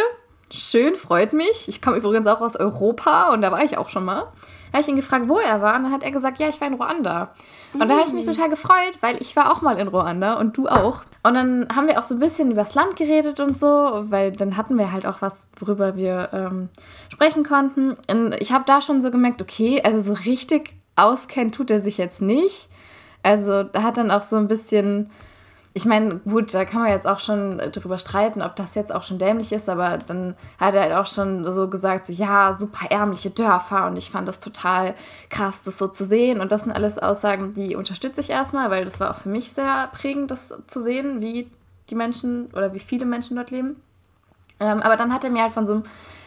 Speaker 1: schön, freut mich. Ich komme übrigens auch aus Europa und da war ich auch schon mal. Da habe ich ihn gefragt, wo er war und dann hat er gesagt, ja, ich war in Ruanda. Und mm. da habe ich mich mm. total gefreut, weil ich war auch mal in Ruanda und du auch. Und dann haben wir auch so ein bisschen über das Land geredet und so, weil dann hatten wir halt auch was, worüber wir ähm, sprechen konnten. Und ich habe da schon so gemerkt, okay, also so richtig auskennen tut er sich jetzt nicht. Also da hat dann auch so ein bisschen ich meine, gut, da kann man jetzt auch schon drüber streiten, ob das jetzt auch schon dämlich ist, aber dann hat er halt auch schon so gesagt, so ja, super ärmliche Dörfer und ich fand das total krass, das so zu sehen. Und das sind alles Aussagen, die unterstütze ich erstmal, weil das war auch für mich sehr prägend, das zu sehen, wie die Menschen oder wie viele Menschen dort leben. Ähm, aber dann hat er mir halt von so einem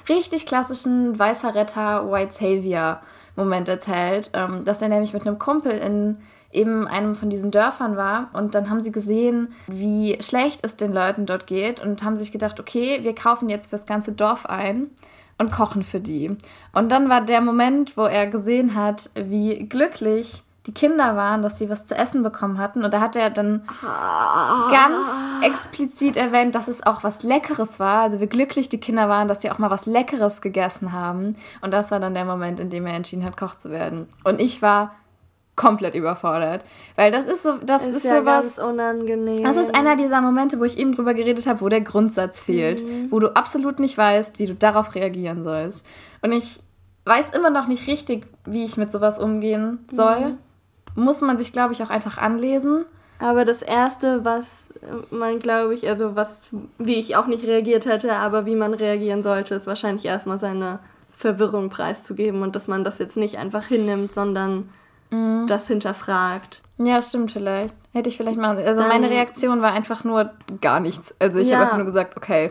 Speaker 1: richtig klassischen weißer Retter, White Savior Moment erzählt, ähm, dass er nämlich mit einem Kumpel in eben einem von diesen Dörfern war und dann haben sie gesehen, wie schlecht es den Leuten dort geht und haben sich gedacht, okay, wir kaufen jetzt fürs ganze Dorf ein und kochen für die. Und dann war der Moment, wo er gesehen hat, wie glücklich die Kinder waren, dass sie was zu essen bekommen hatten. Und da hat er dann ganz explizit erwähnt, dass es auch was Leckeres war. Also wie glücklich die Kinder waren, dass sie auch mal was Leckeres gegessen haben. Und das war dann der Moment, in dem er entschieden hat, Koch zu werden. Und ich war komplett überfordert. Weil das ist so, das ist, ist ja sowas. Unangenehm. Das ist einer dieser Momente, wo ich eben drüber geredet habe, wo der Grundsatz fehlt, mhm. wo du absolut nicht weißt, wie du darauf reagieren sollst. Und ich weiß immer noch nicht richtig, wie ich mit sowas umgehen soll. Mhm. Muss man sich, glaube ich, auch einfach anlesen.
Speaker 2: Aber das erste, was man, glaube ich, also was, wie ich auch nicht reagiert hätte, aber wie man reagieren sollte, ist wahrscheinlich erstmal seine Verwirrung preiszugeben und dass man das jetzt nicht einfach hinnimmt, sondern mhm. das hinterfragt.
Speaker 1: Ja, stimmt vielleicht. Hätte ich vielleicht machen. Also Dann, meine Reaktion war einfach nur gar nichts. Also ich ja. habe einfach nur gesagt, okay.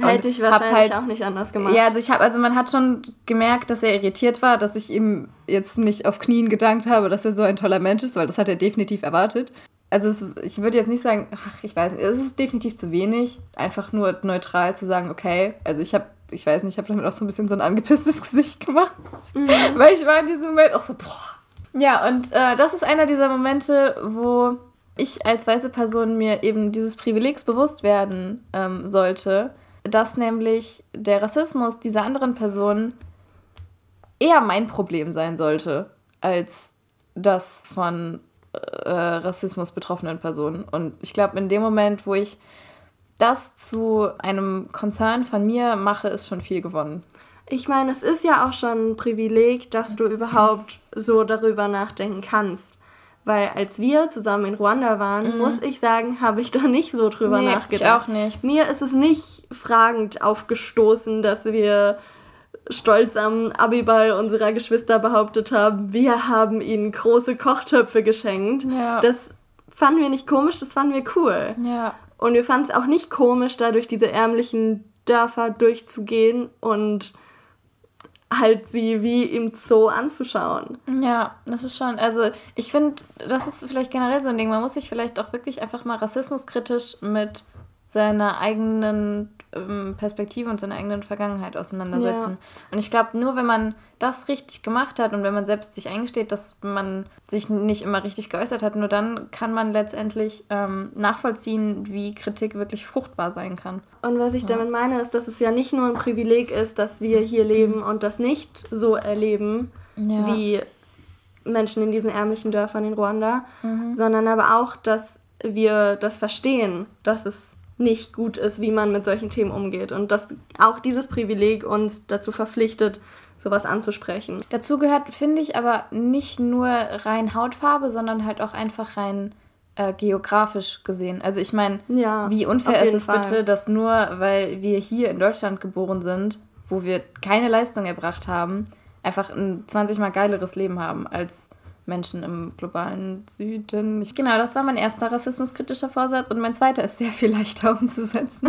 Speaker 1: Hätte ich wahrscheinlich halt, auch nicht anders gemacht. Ja, also ich habe, also man hat schon gemerkt, dass er irritiert war, dass ich ihm jetzt nicht auf Knien gedankt habe, dass er so ein toller Mensch ist, weil das hat er definitiv erwartet. also es, ich würde jetzt nicht sagen, ach, ich weiß nicht, es ist definitiv zu wenig, einfach nur neutral zu sagen, okay, also ich habe, ich weiß nicht, ich habe damit auch so ein bisschen so ein angepisstes Gesicht gemacht, mhm. weil ich war in diesem Moment auch so, boah. Ja, und äh, das ist einer dieser Momente, wo ich als weiße Person mir eben dieses Privilegs bewusst werden ähm, sollte, dass nämlich der Rassismus dieser anderen Person eher mein Problem sein sollte als das von äh, Rassismus betroffenen Personen. Und ich glaube, in dem Moment, wo ich das zu einem Konzern von mir mache, ist schon viel gewonnen.
Speaker 2: Ich meine, es ist ja auch schon ein Privileg, dass du überhaupt so darüber nachdenken kannst. Weil als wir zusammen in Ruanda waren, mhm. muss ich sagen, habe ich da nicht so drüber nee, nachgedacht. Ich auch nicht. Mir ist es nicht fragend aufgestoßen, dass wir stolz am Abiball unserer Geschwister behauptet haben, wir haben ihnen große Kochtöpfe geschenkt. Ja. Das fanden wir nicht komisch, das fanden wir cool. Ja. Und wir fanden es auch nicht komisch, da durch diese ärmlichen Dörfer durchzugehen und halt sie wie im Zoo anzuschauen.
Speaker 1: Ja, das ist schon. Also ich finde, das ist vielleicht generell so ein Ding. Man muss sich vielleicht auch wirklich einfach mal rassismuskritisch mit seiner eigenen Perspektive und seiner eigenen Vergangenheit auseinandersetzen. Ja. Und ich glaube, nur wenn man das richtig gemacht hat und wenn man selbst sich eingesteht, dass man sich nicht immer richtig geäußert hat, nur dann kann man letztendlich ähm, nachvollziehen, wie Kritik wirklich fruchtbar sein kann.
Speaker 2: Und was ich ja. damit meine, ist, dass es ja nicht nur ein Privileg ist, dass wir hier leben und das nicht so erleben, ja. wie Menschen in diesen ärmlichen Dörfern in Ruanda, mhm. sondern aber auch, dass wir das verstehen, dass es nicht gut ist, wie man mit solchen Themen umgeht. Und dass auch dieses Privileg uns dazu verpflichtet, sowas anzusprechen.
Speaker 1: Dazu gehört, finde ich, aber nicht nur rein Hautfarbe, sondern halt auch einfach rein äh, geografisch gesehen. Also ich meine, ja, wie unfair ist es Fall. bitte, dass nur weil wir hier in Deutschland geboren sind, wo wir keine Leistung erbracht haben, einfach ein 20 mal geileres Leben haben als Menschen im globalen Süden. Ich, genau, das war mein erster rassismuskritischer Vorsatz und mein zweiter ist sehr viel leichter umzusetzen.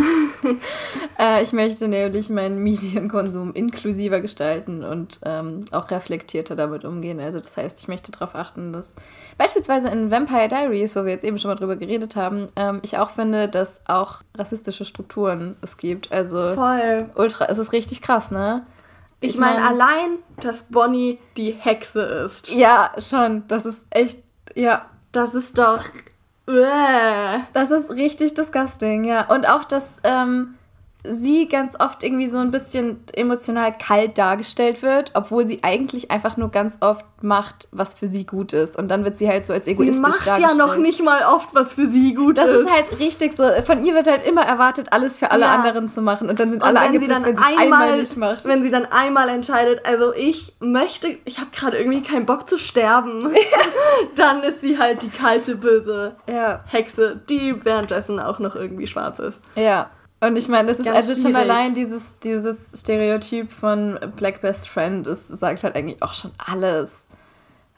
Speaker 1: äh, ich möchte nämlich meinen Medienkonsum inklusiver gestalten und ähm, auch reflektierter damit umgehen. Also das heißt, ich möchte darauf achten, dass beispielsweise in Vampire Diaries, wo wir jetzt eben schon mal drüber geredet haben, ähm, ich auch finde, dass auch rassistische Strukturen es gibt. Also Voll. ultra, es ist richtig krass, ne?
Speaker 2: Ich, ich meine, mein, allein, dass Bonnie die Hexe ist.
Speaker 1: Ja, schon. Das ist echt, ja.
Speaker 2: Das ist doch.
Speaker 1: Das ist richtig disgusting, ja. Und auch, dass ähm, sie ganz oft irgendwie so ein bisschen emotional kalt dargestellt wird, obwohl sie eigentlich einfach nur ganz oft macht, was für sie gut ist. Und dann wird sie halt so als egoistisch sie macht
Speaker 2: dargestellt. ja noch nicht mal oft, was für sie gut
Speaker 1: das
Speaker 2: ist.
Speaker 1: Das ist halt richtig so. Von ihr wird halt immer erwartet, alles für alle ja. anderen zu machen. Und dann sind und alle angepisst,
Speaker 2: wenn sie es einmal nicht macht. Wenn sie dann einmal entscheidet, also ich möchte, ich habe gerade irgendwie keinen Bock zu sterben, dann ist sie halt die kalte, böse ja. Hexe, die währenddessen auch noch irgendwie schwarz ist.
Speaker 1: Ja. Und ich meine, das ist also schon allein dieses, dieses Stereotyp von Black Best Friend, das sagt halt eigentlich auch schon alles.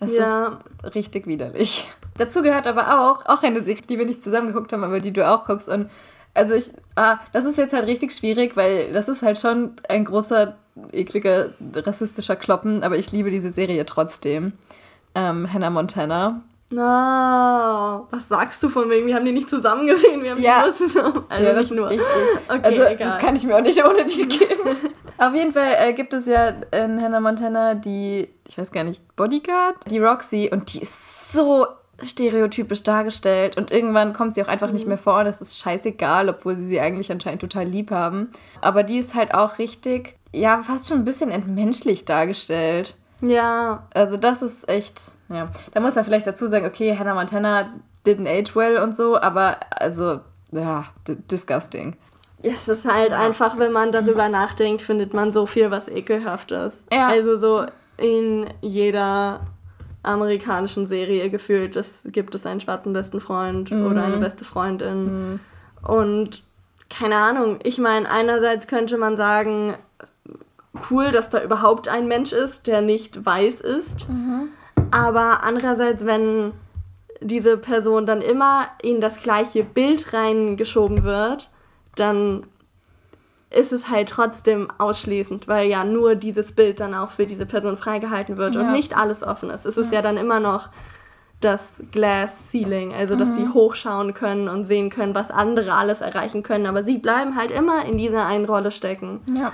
Speaker 1: Das ja. ist richtig widerlich. Dazu gehört aber auch, auch eine Sicht, die wir nicht zusammen geguckt haben, aber die du auch guckst. Und also ich, ah, das ist jetzt halt richtig schwierig, weil das ist halt schon ein großer, ekliger, rassistischer Kloppen, aber ich liebe diese Serie trotzdem. Ähm, Hannah Montana.
Speaker 2: No. Was sagst du von wegen? Wir haben die nicht zusammen gesehen, wir haben ja. die nur zusammen. Also ja, das nicht nur. Richtig.
Speaker 1: Okay, also, egal. das kann ich mir auch nicht ohne dich geben. Auf jeden Fall äh, gibt es ja in Hannah Montana die, ich weiß gar nicht, Bodyguard, die Roxy und die ist so stereotypisch dargestellt und irgendwann kommt sie auch einfach mhm. nicht mehr vor und es ist scheißegal, obwohl sie sie eigentlich anscheinend total lieb haben. Aber die ist halt auch richtig, ja, fast schon ein bisschen entmenschlich dargestellt. Ja. Also das ist echt, ja. Da muss man vielleicht dazu sagen, okay, Hannah Montana didn't age well und so, aber also, ja, disgusting.
Speaker 2: Es ist halt einfach, wenn man darüber nachdenkt, findet man so viel, was ekelhaft ist. Ja. Also so in jeder amerikanischen Serie gefühlt, das gibt es einen schwarzen besten Freund mhm. oder eine beste Freundin. Mhm. Und keine Ahnung, ich meine, einerseits könnte man sagen, cool, dass da überhaupt ein Mensch ist, der nicht weiß ist. Mhm. Aber andererseits, wenn diese Person dann immer in das gleiche Bild reingeschoben wird, dann ist es halt trotzdem ausschließend, weil ja nur dieses Bild dann auch für diese Person freigehalten wird ja. und nicht alles offen ist. Es ist ja dann immer noch das Glass Ceiling, also dass mhm. sie hochschauen können und sehen können, was andere alles erreichen können. Aber sie bleiben halt immer in dieser einen Rolle stecken.
Speaker 1: Ja.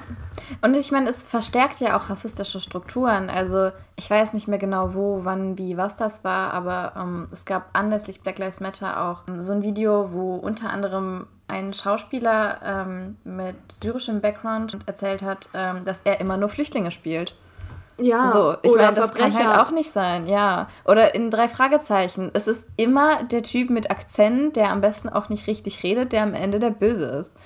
Speaker 1: Und ich meine, es verstärkt ja auch rassistische Strukturen. Also ich weiß nicht mehr genau, wo, wann, wie, was das war, aber ähm, es gab anlässlich Black Lives Matter auch ähm, so ein Video, wo unter anderem ein Schauspieler ähm, mit syrischem Background erzählt hat, ähm, dass er immer nur Flüchtlinge spielt. Ja, so, ich meine, das kann halt auch nicht sein, ja. Oder in drei Fragezeichen. Es ist immer der Typ mit Akzent, der am besten auch nicht richtig redet, der am Ende der Böse ist.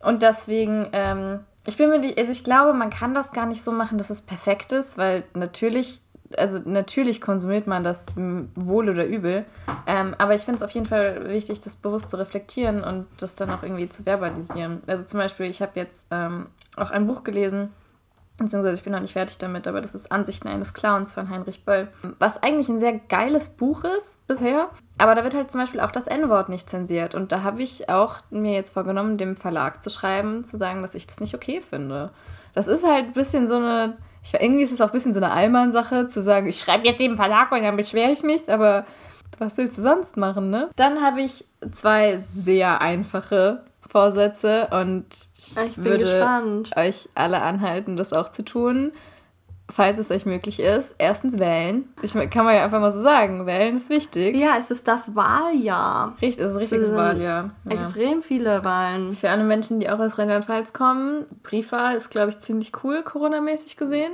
Speaker 1: Und deswegen, ähm, ich bin mir also ich glaube, man kann das gar nicht so machen, dass es perfekt ist, weil natürlich, also natürlich konsumiert man das wohl oder übel. Ähm, aber ich finde es auf jeden Fall wichtig, das bewusst zu reflektieren und das dann auch irgendwie zu verbalisieren. Also zum Beispiel, ich habe jetzt ähm, auch ein Buch gelesen, beziehungsweise ich bin noch nicht fertig damit, aber das ist Ansichten eines Clowns von Heinrich Böll. Was eigentlich ein sehr geiles Buch ist bisher, aber da wird halt zum Beispiel auch das N-Wort nicht zensiert. Und da habe ich auch mir jetzt vorgenommen, dem Verlag zu schreiben, zu sagen, dass ich das nicht okay finde. Das ist halt ein bisschen so eine, ich, irgendwie ist es auch ein bisschen so eine Allmann-Sache, zu sagen, ich schreibe jetzt dem Verlag und dann beschwere ich mich, aber was willst du sonst machen, ne? Dann habe ich zwei sehr einfache Vorsätze und ich, ich würde gespannt. euch alle anhalten, das auch zu tun, falls es euch möglich ist. Erstens wählen. Ich kann man ja einfach mal so sagen, wählen ist wichtig.
Speaker 2: Ja, es ist das Wahljahr.
Speaker 1: Richtig, es ist ein richtiges Wahljahr.
Speaker 2: Ja. Extrem viele Wahlen.
Speaker 1: Für alle Menschen, die auch aus Rheinland-Pfalz kommen, Briefwahl ist, glaube ich, ziemlich cool, Corona-mäßig gesehen.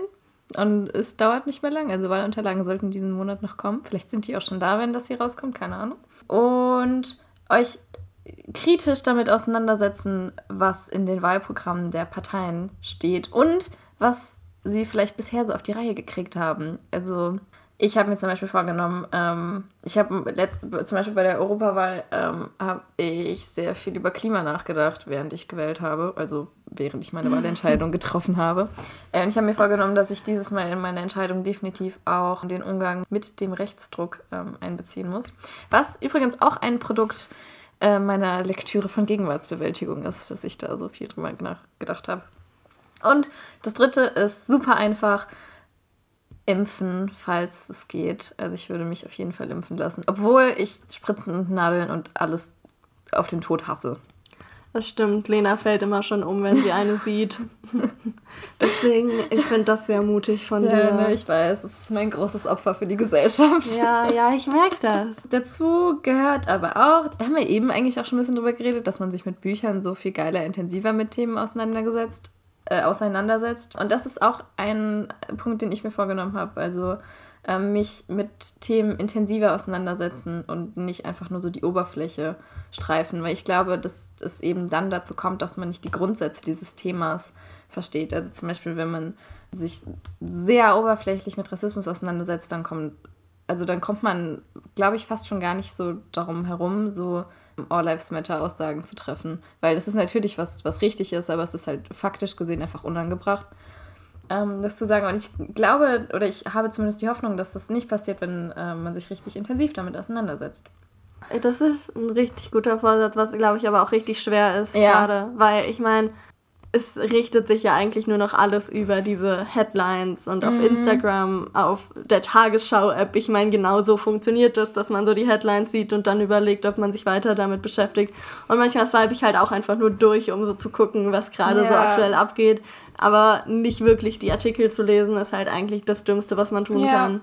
Speaker 1: Und es dauert nicht mehr lang. Also Wahlunterlagen sollten diesen Monat noch kommen. Vielleicht sind die auch schon da, wenn das hier rauskommt, keine Ahnung. Und euch kritisch damit auseinandersetzen, was in den Wahlprogrammen der Parteien steht und was sie vielleicht bisher so auf die Reihe gekriegt haben. Also ich habe mir zum Beispiel vorgenommen, ähm, ich habe zum Beispiel bei der Europawahl ähm, habe ich sehr viel über Klima nachgedacht, während ich gewählt habe, also während ich meine Wahlentscheidung getroffen habe. Äh, und ich habe mir vorgenommen, dass ich dieses Mal in meiner Entscheidung definitiv auch den Umgang mit dem Rechtsdruck ähm, einbeziehen muss. Was übrigens auch ein Produkt äh, meiner Lektüre von Gegenwartsbewältigung ist, dass ich da so viel drüber gedacht habe. Und das dritte ist super einfach. Impfen, falls es geht. Also ich würde mich auf jeden Fall impfen lassen. Obwohl ich Spritzen und Nadeln und alles auf den Tod hasse.
Speaker 2: Das stimmt. Lena fällt immer schon um, wenn sie eine sieht. Deswegen, ich finde das sehr mutig von
Speaker 1: ja,
Speaker 2: dir.
Speaker 1: Ne, ich weiß, es ist mein großes Opfer für die Gesellschaft.
Speaker 2: Ja, ja, ich merke das.
Speaker 1: Dazu gehört aber auch, da haben wir eben eigentlich auch schon ein bisschen drüber geredet, dass man sich mit Büchern so viel geiler, intensiver mit Themen auseinandergesetzt, äh, auseinandersetzt. Und das ist auch ein Punkt, den ich mir vorgenommen habe. Also ähm, mich mit Themen intensiver auseinandersetzen und nicht einfach nur so die Oberfläche streifen, weil ich glaube, dass es eben dann dazu kommt, dass man nicht die Grundsätze dieses Themas versteht. Also zum Beispiel, wenn man sich sehr oberflächlich mit Rassismus auseinandersetzt, dann kommt, also dann kommt man, glaube ich, fast schon gar nicht so darum herum, so All Lives Matter Aussagen zu treffen. Weil das ist natürlich was, was richtig ist, aber es ist halt faktisch gesehen einfach unangebracht ähm, das zu sagen. Und ich glaube, oder ich habe zumindest die Hoffnung, dass das nicht passiert, wenn äh, man sich richtig intensiv damit auseinandersetzt.
Speaker 2: Das ist ein richtig guter Vorsatz, was glaube ich aber auch richtig schwer ist ja. gerade, weil ich meine, es richtet sich ja eigentlich nur noch alles über diese Headlines und auf mhm. Instagram, auf der Tagesschau-App. Ich meine, genau so funktioniert das, dass man so die Headlines sieht und dann überlegt, ob man sich weiter damit beschäftigt. Und manchmal swipe ich halt auch einfach nur durch, um so zu gucken, was gerade ja. so aktuell abgeht. Aber nicht wirklich die Artikel zu lesen, ist halt eigentlich das Dümmste, was man tun ja. kann.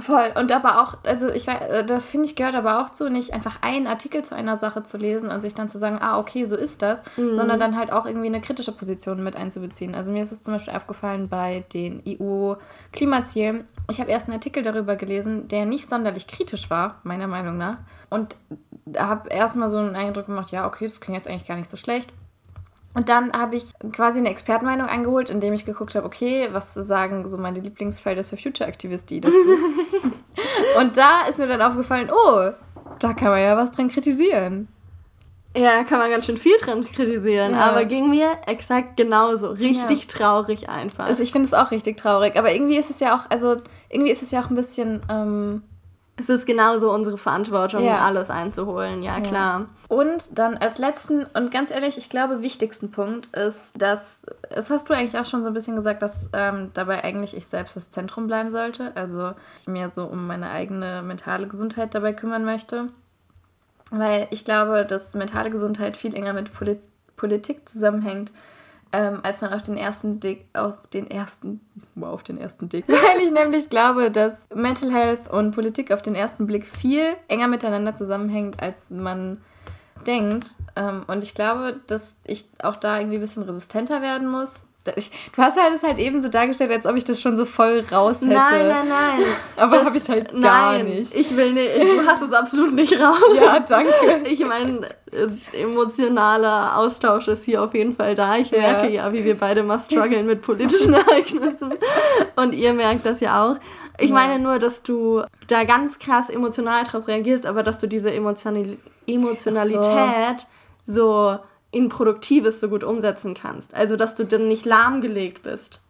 Speaker 1: Voll. Und aber auch, also ich weiß, äh, da finde ich, gehört aber auch zu, nicht einfach einen Artikel zu einer Sache zu lesen und sich dann zu sagen, ah, okay, so ist das, mhm. sondern dann halt auch irgendwie eine kritische Position mit einzubeziehen. Also mir ist es zum Beispiel aufgefallen bei den EU-Klimazielen. Ich habe erst einen Artikel darüber gelesen, der nicht sonderlich kritisch war, meiner Meinung nach. Und habe erstmal so einen Eindruck gemacht, ja, okay, das klingt jetzt eigentlich gar nicht so schlecht. Und dann habe ich quasi eine Expertenmeinung eingeholt, indem ich geguckt habe, okay, was sagen so meine Lieblingsfelder für Future Activity dazu. und da ist mir dann aufgefallen, oh, da kann man ja was dran kritisieren.
Speaker 2: Ja, kann man ganz schön viel dran kritisieren, ja. aber ging mir exakt genauso. Richtig ja. traurig einfach.
Speaker 1: Also ich finde es auch richtig traurig, aber irgendwie ist es ja auch, also irgendwie ist es ja auch ein bisschen ähm,
Speaker 2: Es ist genauso unsere Verantwortung, ja. alles einzuholen, ja, ja, klar.
Speaker 1: Und dann als letzten und ganz ehrlich, ich glaube, wichtigsten Punkt ist, dass, das hast du eigentlich auch schon so ein bisschen gesagt, dass ähm, dabei eigentlich ich selbst das Zentrum bleiben sollte. Also ich mir so um meine eigene mentale Gesundheit dabei kümmern möchte. Weil ich glaube, dass mentale Gesundheit viel enger mit Polit Politik zusammenhängt ähm, als man auf den ersten Dick, auf den ersten, wow, auf den ersten Dick, weil ich nämlich glaube, dass Mental Health und Politik auf den ersten Blick viel enger miteinander zusammenhängt, als man denkt. Ähm, und ich glaube, dass ich auch da irgendwie ein bisschen resistenter werden muss. Ich, du hast halt es halt eben so dargestellt, als ob ich das schon so voll raus hätte. Nein, nein, nein. Aber habe ich halt gar
Speaker 2: nein, nicht. Ich will nicht, du hast es absolut nicht raus. Ja, danke. Ich meine, äh, emotionaler Austausch ist hier auf jeden Fall da. Ich merke ja, ja wie wir beide mal strugglen mit politischen Ereignissen. Und ihr merkt das ja auch. Ich meine nur, dass du da ganz krass emotional drauf reagierst, aber dass du diese Emotionalität so. so in Produktives so gut umsetzen kannst. Also, dass du dann nicht lahmgelegt bist.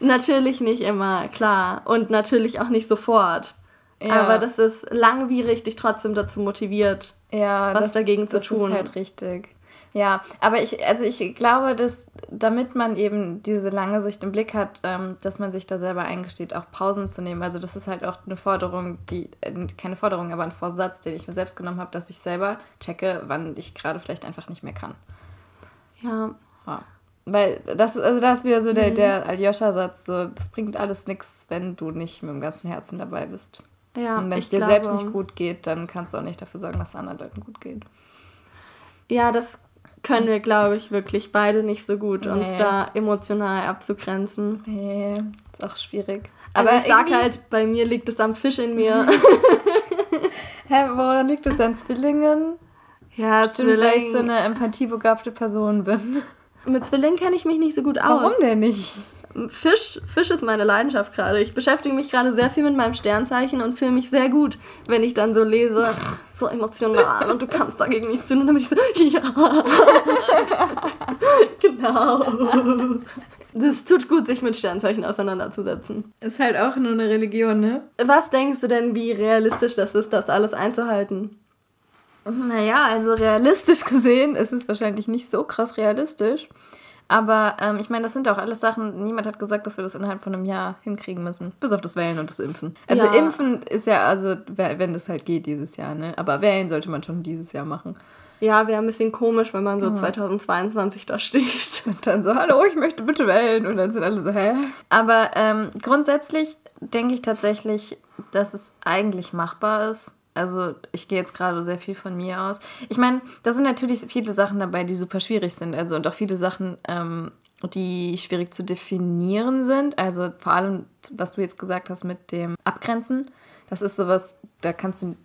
Speaker 2: Natürlich nicht immer, klar. Und natürlich auch nicht sofort. Ja. Aber das ist langwierig, dich trotzdem dazu motiviert, ja, was
Speaker 1: das, dagegen zu das tun. Das ist halt richtig. Ja, aber ich, also ich glaube, dass damit man eben diese lange Sicht im Blick hat, ähm, dass man sich da selber eingesteht, auch Pausen zu nehmen. Also das ist halt auch eine Forderung, die, äh, keine Forderung, aber ein Vorsatz, den ich mir selbst genommen habe, dass ich selber checke, wann ich gerade vielleicht einfach nicht mehr kann. Ja. ja. Weil das, also das ist wieder so der, mhm. der Aljoscha-Satz, so, das bringt alles nichts, wenn du nicht mit dem ganzen Herzen dabei bist. Ja, Und wenn es dir glaube, selbst nicht gut geht, dann kannst du auch nicht dafür sorgen, dass es anderen Leuten gut geht.
Speaker 2: Ja, das können wir, glaube ich, wirklich beide nicht so gut, nee. uns da emotional abzugrenzen.
Speaker 1: Nee, ist auch schwierig.
Speaker 2: Aber also ich sag halt, bei mir liegt es am Fisch in mir.
Speaker 1: Hä, woran liegt es an Zwillingen? Ja, Stimmt, Zwilling. weil ich so eine empathiebegabte Person bin.
Speaker 2: Mit Zwillingen kenne ich mich nicht so gut aus.
Speaker 1: Warum denn nicht?
Speaker 2: Fisch, Fisch ist meine Leidenschaft gerade. Ich beschäftige mich gerade sehr viel mit meinem Sternzeichen und fühle mich sehr gut, wenn ich dann so lese, so emotional und du kannst dagegen nichts tun. Und dann bin ich so, ja. genau. Das tut gut, sich mit Sternzeichen auseinanderzusetzen.
Speaker 1: Ist halt auch nur eine Religion, ne?
Speaker 2: Was denkst du denn, wie realistisch das ist, das alles einzuhalten?
Speaker 1: Naja, also realistisch gesehen ist es wahrscheinlich nicht so krass realistisch. Aber ähm, ich meine, das sind auch alles Sachen, niemand hat gesagt, dass wir das innerhalb von einem Jahr hinkriegen müssen. Bis auf das Wählen und das Impfen. Also ja. Impfen ist ja, also wenn das halt geht dieses Jahr, ne? Aber wählen sollte man schon dieses Jahr machen.
Speaker 2: Ja, wäre ein bisschen komisch, wenn man so mhm. 2022 da steht.
Speaker 1: Und dann so, hallo, ich möchte bitte wählen. Und dann sind alle so, hä? Aber ähm, grundsätzlich denke ich tatsächlich, dass es eigentlich machbar ist. Also ich gehe jetzt gerade sehr viel von mir aus. Ich meine, da sind natürlich viele Sachen dabei, die super schwierig sind. Also und auch viele Sachen, ähm, die schwierig zu definieren sind. Also vor allem, was du jetzt gesagt hast mit dem Abgrenzen. Das ist sowas, da kannst du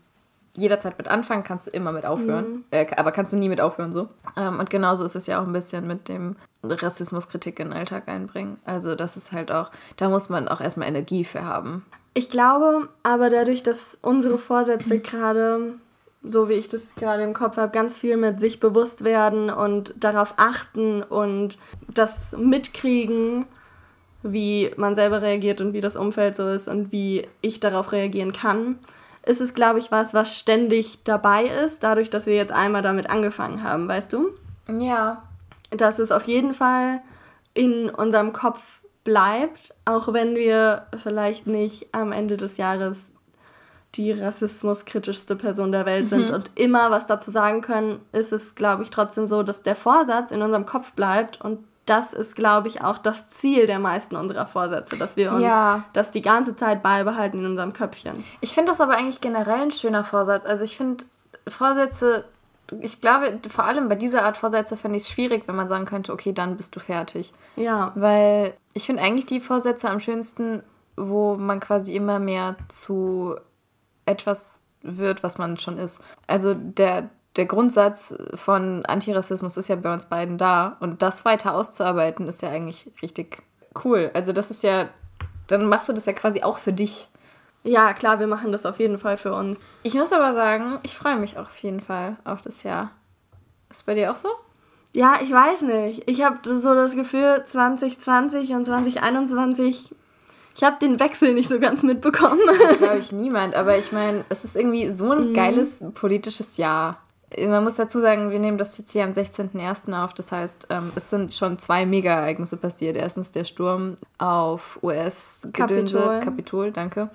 Speaker 1: jederzeit mit anfangen, kannst du immer mit aufhören. Mhm. Äh, aber kannst du nie mit aufhören so. Ähm, und genauso ist es ja auch ein bisschen mit dem Rassismuskritik in den Alltag einbringen. Also das ist halt auch, da muss man auch erstmal Energie für haben.
Speaker 2: Ich glaube aber dadurch, dass unsere Vorsätze gerade, so wie ich das gerade im Kopf habe, ganz viel mit sich bewusst werden und darauf achten und das mitkriegen, wie man selber reagiert und wie das Umfeld so ist und wie ich darauf reagieren kann, ist es, glaube ich, was, was ständig dabei ist, dadurch, dass wir jetzt einmal damit angefangen haben, weißt du? Ja. Dass es auf jeden Fall in unserem Kopf bleibt, auch wenn wir vielleicht nicht am Ende des Jahres die rassismuskritischste Person der Welt sind mhm. und immer was dazu sagen können, ist es, glaube ich, trotzdem so, dass der Vorsatz in unserem Kopf bleibt und das ist, glaube ich, auch das Ziel der meisten unserer Vorsätze, dass wir uns ja. das die ganze Zeit beibehalten in unserem Köpfchen.
Speaker 1: Ich finde das aber eigentlich generell ein schöner Vorsatz. Also ich finde Vorsätze ich glaube, vor allem bei dieser Art Vorsätze fände ich es schwierig, wenn man sagen könnte, okay, dann bist du fertig. Ja. Weil ich finde eigentlich die Vorsätze am schönsten, wo man quasi immer mehr zu etwas wird, was man schon ist. Also der, der Grundsatz von Antirassismus ist ja bei uns beiden da. Und das weiter auszuarbeiten, ist ja eigentlich richtig cool. Also das ist ja, dann machst du das ja quasi auch für dich.
Speaker 2: Ja, klar, wir machen das auf jeden Fall für uns.
Speaker 1: Ich muss aber sagen, ich freue mich auch auf jeden Fall auf das Jahr. Ist bei dir auch so?
Speaker 2: Ja, ich weiß nicht. Ich habe so das Gefühl, 2020 und 2021, Ich habe den Wechsel nicht so ganz mitbekommen.
Speaker 1: Glaube ich niemand, aber ich meine, es ist irgendwie so ein mhm. geiles politisches Jahr. Man muss dazu sagen, wir nehmen das jetzt hier am 16.01. auf. Das heißt, ähm, es sind schon zwei Mega-Ereignisse passiert. Erstens der Sturm auf US-Gedönse, Kapitol. Kapitol, danke.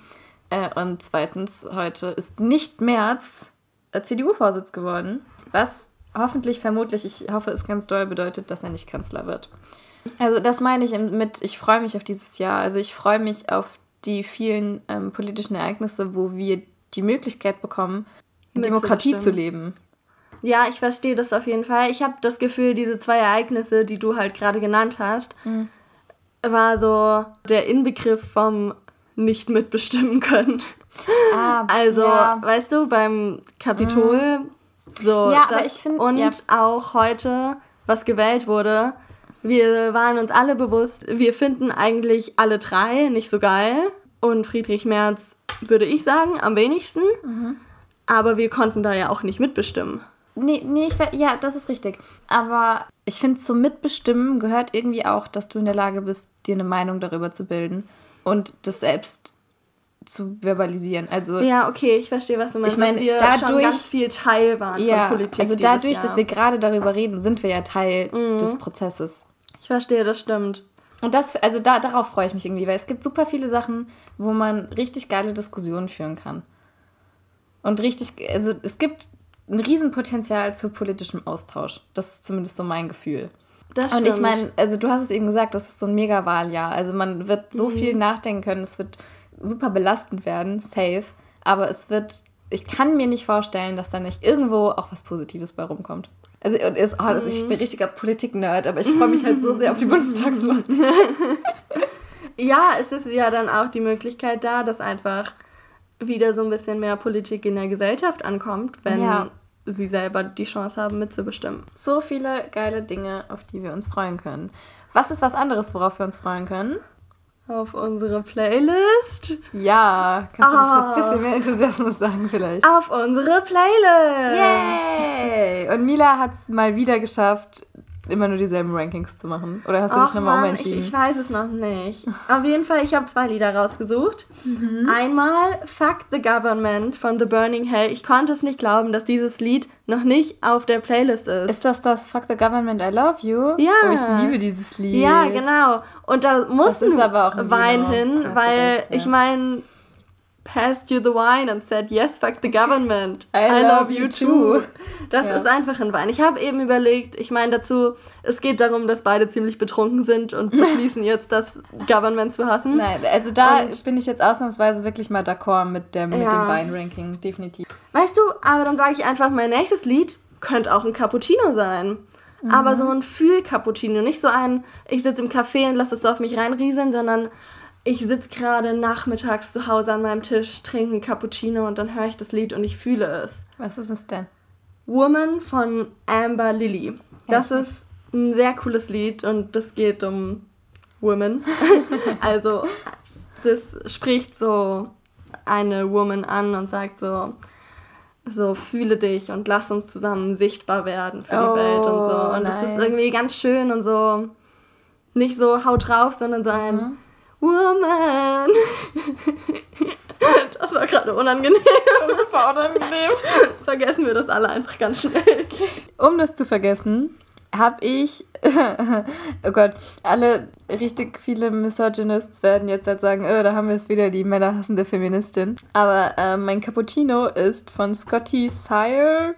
Speaker 1: Äh, und zweitens, heute ist nicht März äh, CDU-Vorsitz geworden. Was hoffentlich, vermutlich, ich hoffe es ganz doll bedeutet, dass er nicht Kanzler wird. Also das meine ich mit, ich freue mich auf dieses Jahr. Also ich freue mich auf die vielen ähm, politischen Ereignisse, wo wir die Möglichkeit bekommen, Demokratie zu leben.
Speaker 2: Ja, ich verstehe das auf jeden Fall. Ich habe das Gefühl, diese zwei Ereignisse, die du halt gerade genannt hast, mhm. war so der Inbegriff vom nicht mitbestimmen können. Ah, also, ja. weißt du, beim Kapitol, mhm. so ja, das, aber ich find, und ja. auch heute, was gewählt wurde, wir waren uns alle bewusst, wir finden eigentlich alle drei nicht so geil. Und Friedrich Merz, würde ich sagen, am wenigsten. Mhm. Aber wir konnten da ja auch nicht mitbestimmen.
Speaker 1: Nee, nee, ich, ja, das ist richtig. Aber ich finde, zum Mitbestimmen gehört irgendwie auch, dass du in der Lage bist, dir eine Meinung darüber zu bilden und das selbst zu verbalisieren. Also
Speaker 2: ja, okay, ich verstehe, was du meinst. Ich meine, wir dadurch, schon ganz viel Teil waren
Speaker 1: ja, von Politik. Also dadurch, dass wir gerade darüber reden, sind wir ja Teil mhm. des Prozesses.
Speaker 2: Ich verstehe, das stimmt.
Speaker 1: Und das, also da, darauf freue ich mich irgendwie, weil es gibt super viele Sachen, wo man richtig geile Diskussionen führen kann. Und richtig, also es gibt ein Riesenpotenzial zu politischem Austausch. Das ist zumindest so mein Gefühl. Das stimmt. Und ich meine, also du hast es eben gesagt, das ist so ein Mega-Wahljahr. Also man wird so mhm. viel nachdenken können, es wird super belastend werden, safe. Aber es wird, ich kann mir nicht vorstellen, dass da nicht irgendwo auch was Positives bei rumkommt. Also und ist, oh, das, ich bin richtiger Politik-Nerd, aber ich freue mich halt so sehr auf die Bundestagswahl.
Speaker 2: ja, es ist ja dann auch die Möglichkeit da, dass einfach wieder so ein bisschen mehr Politik in der Gesellschaft ankommt, wenn ja. Sie selber die Chance haben, mitzubestimmen.
Speaker 1: So viele geile Dinge, auf die wir uns freuen können. Was ist was anderes, worauf wir uns freuen können?
Speaker 2: Auf unsere Playlist.
Speaker 1: Ja, kannst du oh. das mit ein ah. bisschen mehr Enthusiasmus sagen vielleicht?
Speaker 2: Auf unsere Playlist.
Speaker 1: Yay! Und Mila hat es mal wieder geschafft, immer nur dieselben Rankings zu machen? Oder hast du dich nochmal
Speaker 2: umentschieden? Ich, ich weiß es noch nicht. Auf jeden Fall, ich habe zwei Lieder rausgesucht. Mhm. Einmal Fuck the Government von The Burning Hell. Ich konnte es nicht glauben, dass dieses Lied noch nicht auf der Playlist ist.
Speaker 1: Ist das das Fuck the Government, I Love You?
Speaker 2: Ja.
Speaker 1: Oh, ich liebe dieses Lied.
Speaker 2: Ja, genau. Und da muss ein Wein hin, weil echt, ja. ich meine passed you the wine and said, yes, fuck the government. I, I love, love, you too. Das ja. ist einfach ein Wein. Ich habe eben überlegt, ich meine dazu, es geht darum, dass beide ziemlich betrunken sind und beschließen jetzt, das Government zu hassen.
Speaker 1: Nein, also da und bin ich jetzt ausnahmsweise wirklich mal d'accord mit dem, ja. mit dem Weinranking, definitiv.
Speaker 2: Weißt du, aber dann sage ich einfach, mein nächstes Lied könnte auch ein Cappuccino sein. Mhm. Aber so ein Fühl-Cappuccino, nicht so ein, ich sitze im Café und lasse es so auf mich reinrieseln, sondern ich sitze gerade nachmittags zu Hause an meinem Tisch, trinke einen Cappuccino und dann höre ich das Lied und ich fühle es.
Speaker 1: Was ist es denn?
Speaker 2: Woman von Amber Lily. Das ja. ist ein sehr cooles Lied und das geht um Women. also das spricht so eine Woman an und sagt so, so fühle dich und lass uns zusammen sichtbar werden für die oh, Welt und so. Und nice. das ist irgendwie ganz schön und so nicht so haut drauf, sondern so ein mhm Woman. Das war gerade unangenehm. Super unangenehm. Vergessen wir das alle einfach ganz schnell.
Speaker 1: Um das zu vergessen, habe ich, oh Gott, alle richtig viele Misogynists werden jetzt halt sagen, oh, da haben wir es wieder, die männerhassende Feministin. Aber äh, mein Cappuccino ist von Scotty Sire.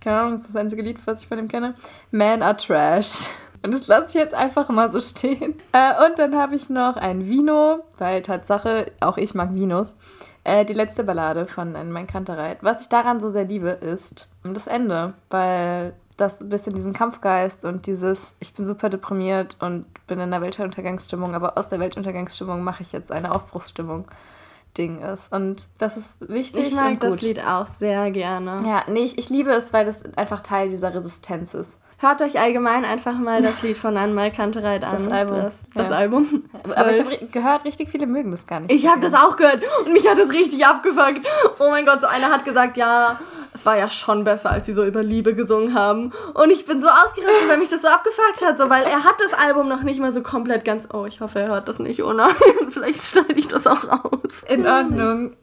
Speaker 1: Keine Ahnung, das ist das einzige Lied, was ich von ihm kenne. Men are Trash. Und das lasse ich jetzt einfach mal so stehen. Äh, und dann habe ich noch ein Vino, weil Tatsache, auch ich mag Vinos. Äh, die letzte Ballade von Mein Kantereit. Was ich daran so sehr liebe, ist das Ende, weil das ein bisschen diesen Kampfgeist und dieses, ich bin super deprimiert und bin in der Weltuntergangsstimmung, aber aus der Weltuntergangsstimmung mache ich jetzt eine Aufbruchsstimmung. Ding ist. Und das ist wichtig.
Speaker 2: Ich mag das Lied auch sehr gerne.
Speaker 1: Ja, nee, ich, ich liebe es, weil das einfach Teil dieser Resistenz ist.
Speaker 2: Hört euch allgemein einfach mal das Lied von Anmal Kantereit an. Das Album. Das, das ja. Album.
Speaker 1: Aber ich habe gehört, richtig viele mögen das gar nicht.
Speaker 2: Ich habe das auch gehört und mich hat das richtig abgefuckt. Oh mein Gott, so einer hat gesagt, ja, es war ja schon besser, als sie so über Liebe gesungen haben. Und ich bin so ausgerastet, weil mich das so abgefuckt hat, so, weil er hat das Album noch nicht mal so komplett ganz. Oh, ich hoffe, er hört das nicht. Oh nein, vielleicht schneide ich das auch raus.
Speaker 1: In Ordnung.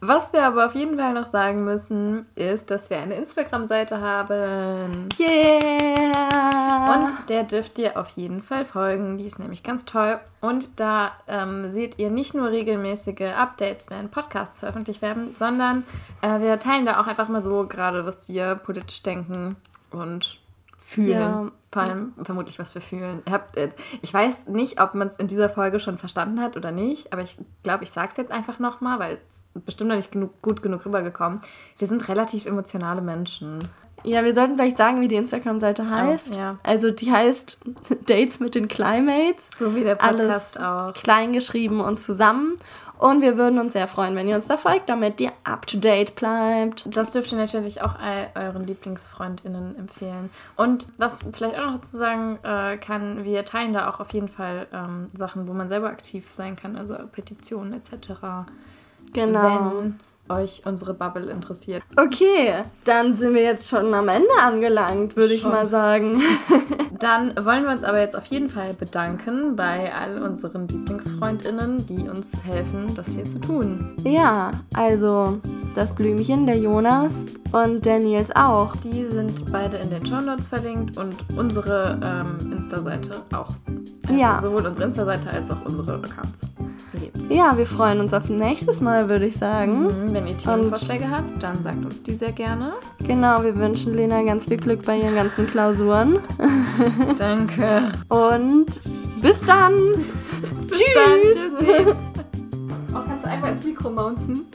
Speaker 1: Was wir aber auf jeden Fall noch sagen müssen, ist, dass wir eine Instagram-Seite haben. Yeah! Und der dürft ihr auf jeden Fall folgen. Die ist nämlich ganz toll. Und da ähm, seht ihr nicht nur regelmäßige Updates, wenn Podcasts veröffentlicht werden, sondern äh, wir teilen da auch einfach mal so gerade, was wir politisch denken und fühlen. Ja. Vor allem vermutlich, was wir fühlen. Äh, ich weiß nicht, ob man es in dieser Folge schon verstanden hat oder nicht, aber ich glaube, ich sage es jetzt einfach nochmal, weil es bestimmt noch nicht genug, gut genug rübergekommen. Wir sind relativ emotionale Menschen.
Speaker 2: Ja, wir sollten vielleicht sagen, wie die Instagram-Seite heißt. Oh, ja. Also die heißt Dates mit den Climates. So wie der Podcast Alles auch. Klein geschrieben und zusammen. Und wir würden uns sehr freuen, wenn ihr uns da folgt, damit ihr up to date bleibt.
Speaker 1: Das dürft ihr natürlich auch all euren LieblingsfreundInnen empfehlen. Und was vielleicht auch noch zu sagen äh, kann, wir teilen da auch auf jeden Fall ähm, Sachen, wo man selber aktiv sein kann, also Petitionen etc. Genau. Wenn euch unsere Bubble interessiert.
Speaker 2: Okay, dann sind wir jetzt schon am Ende angelangt, würde ich mal sagen.
Speaker 1: dann wollen wir uns aber jetzt auf jeden Fall bedanken bei all unseren Lieblingsfreundinnen, die uns helfen, das hier zu tun.
Speaker 2: Ja, also das Blümchen, der Jonas und der Nils auch.
Speaker 1: Die sind beide in den Show Notes verlinkt und unsere ähm, Insta-Seite auch. Also ja. Sowohl unsere Insta-Seite als auch unsere Accounts.
Speaker 2: Ja, wir freuen uns auf nächstes Mal, würde ich sagen.
Speaker 1: Mhm, wenn ihr Themenvorschläge habt, dann sagt uns die sehr gerne.
Speaker 2: Genau, wir wünschen Lena ganz viel Glück bei ihren ganzen Klausuren.
Speaker 1: Danke.
Speaker 2: Und bis dann. bis Tschüss.
Speaker 1: dann. Tschüssi. Oh, kannst du einmal ins Mikro mounten?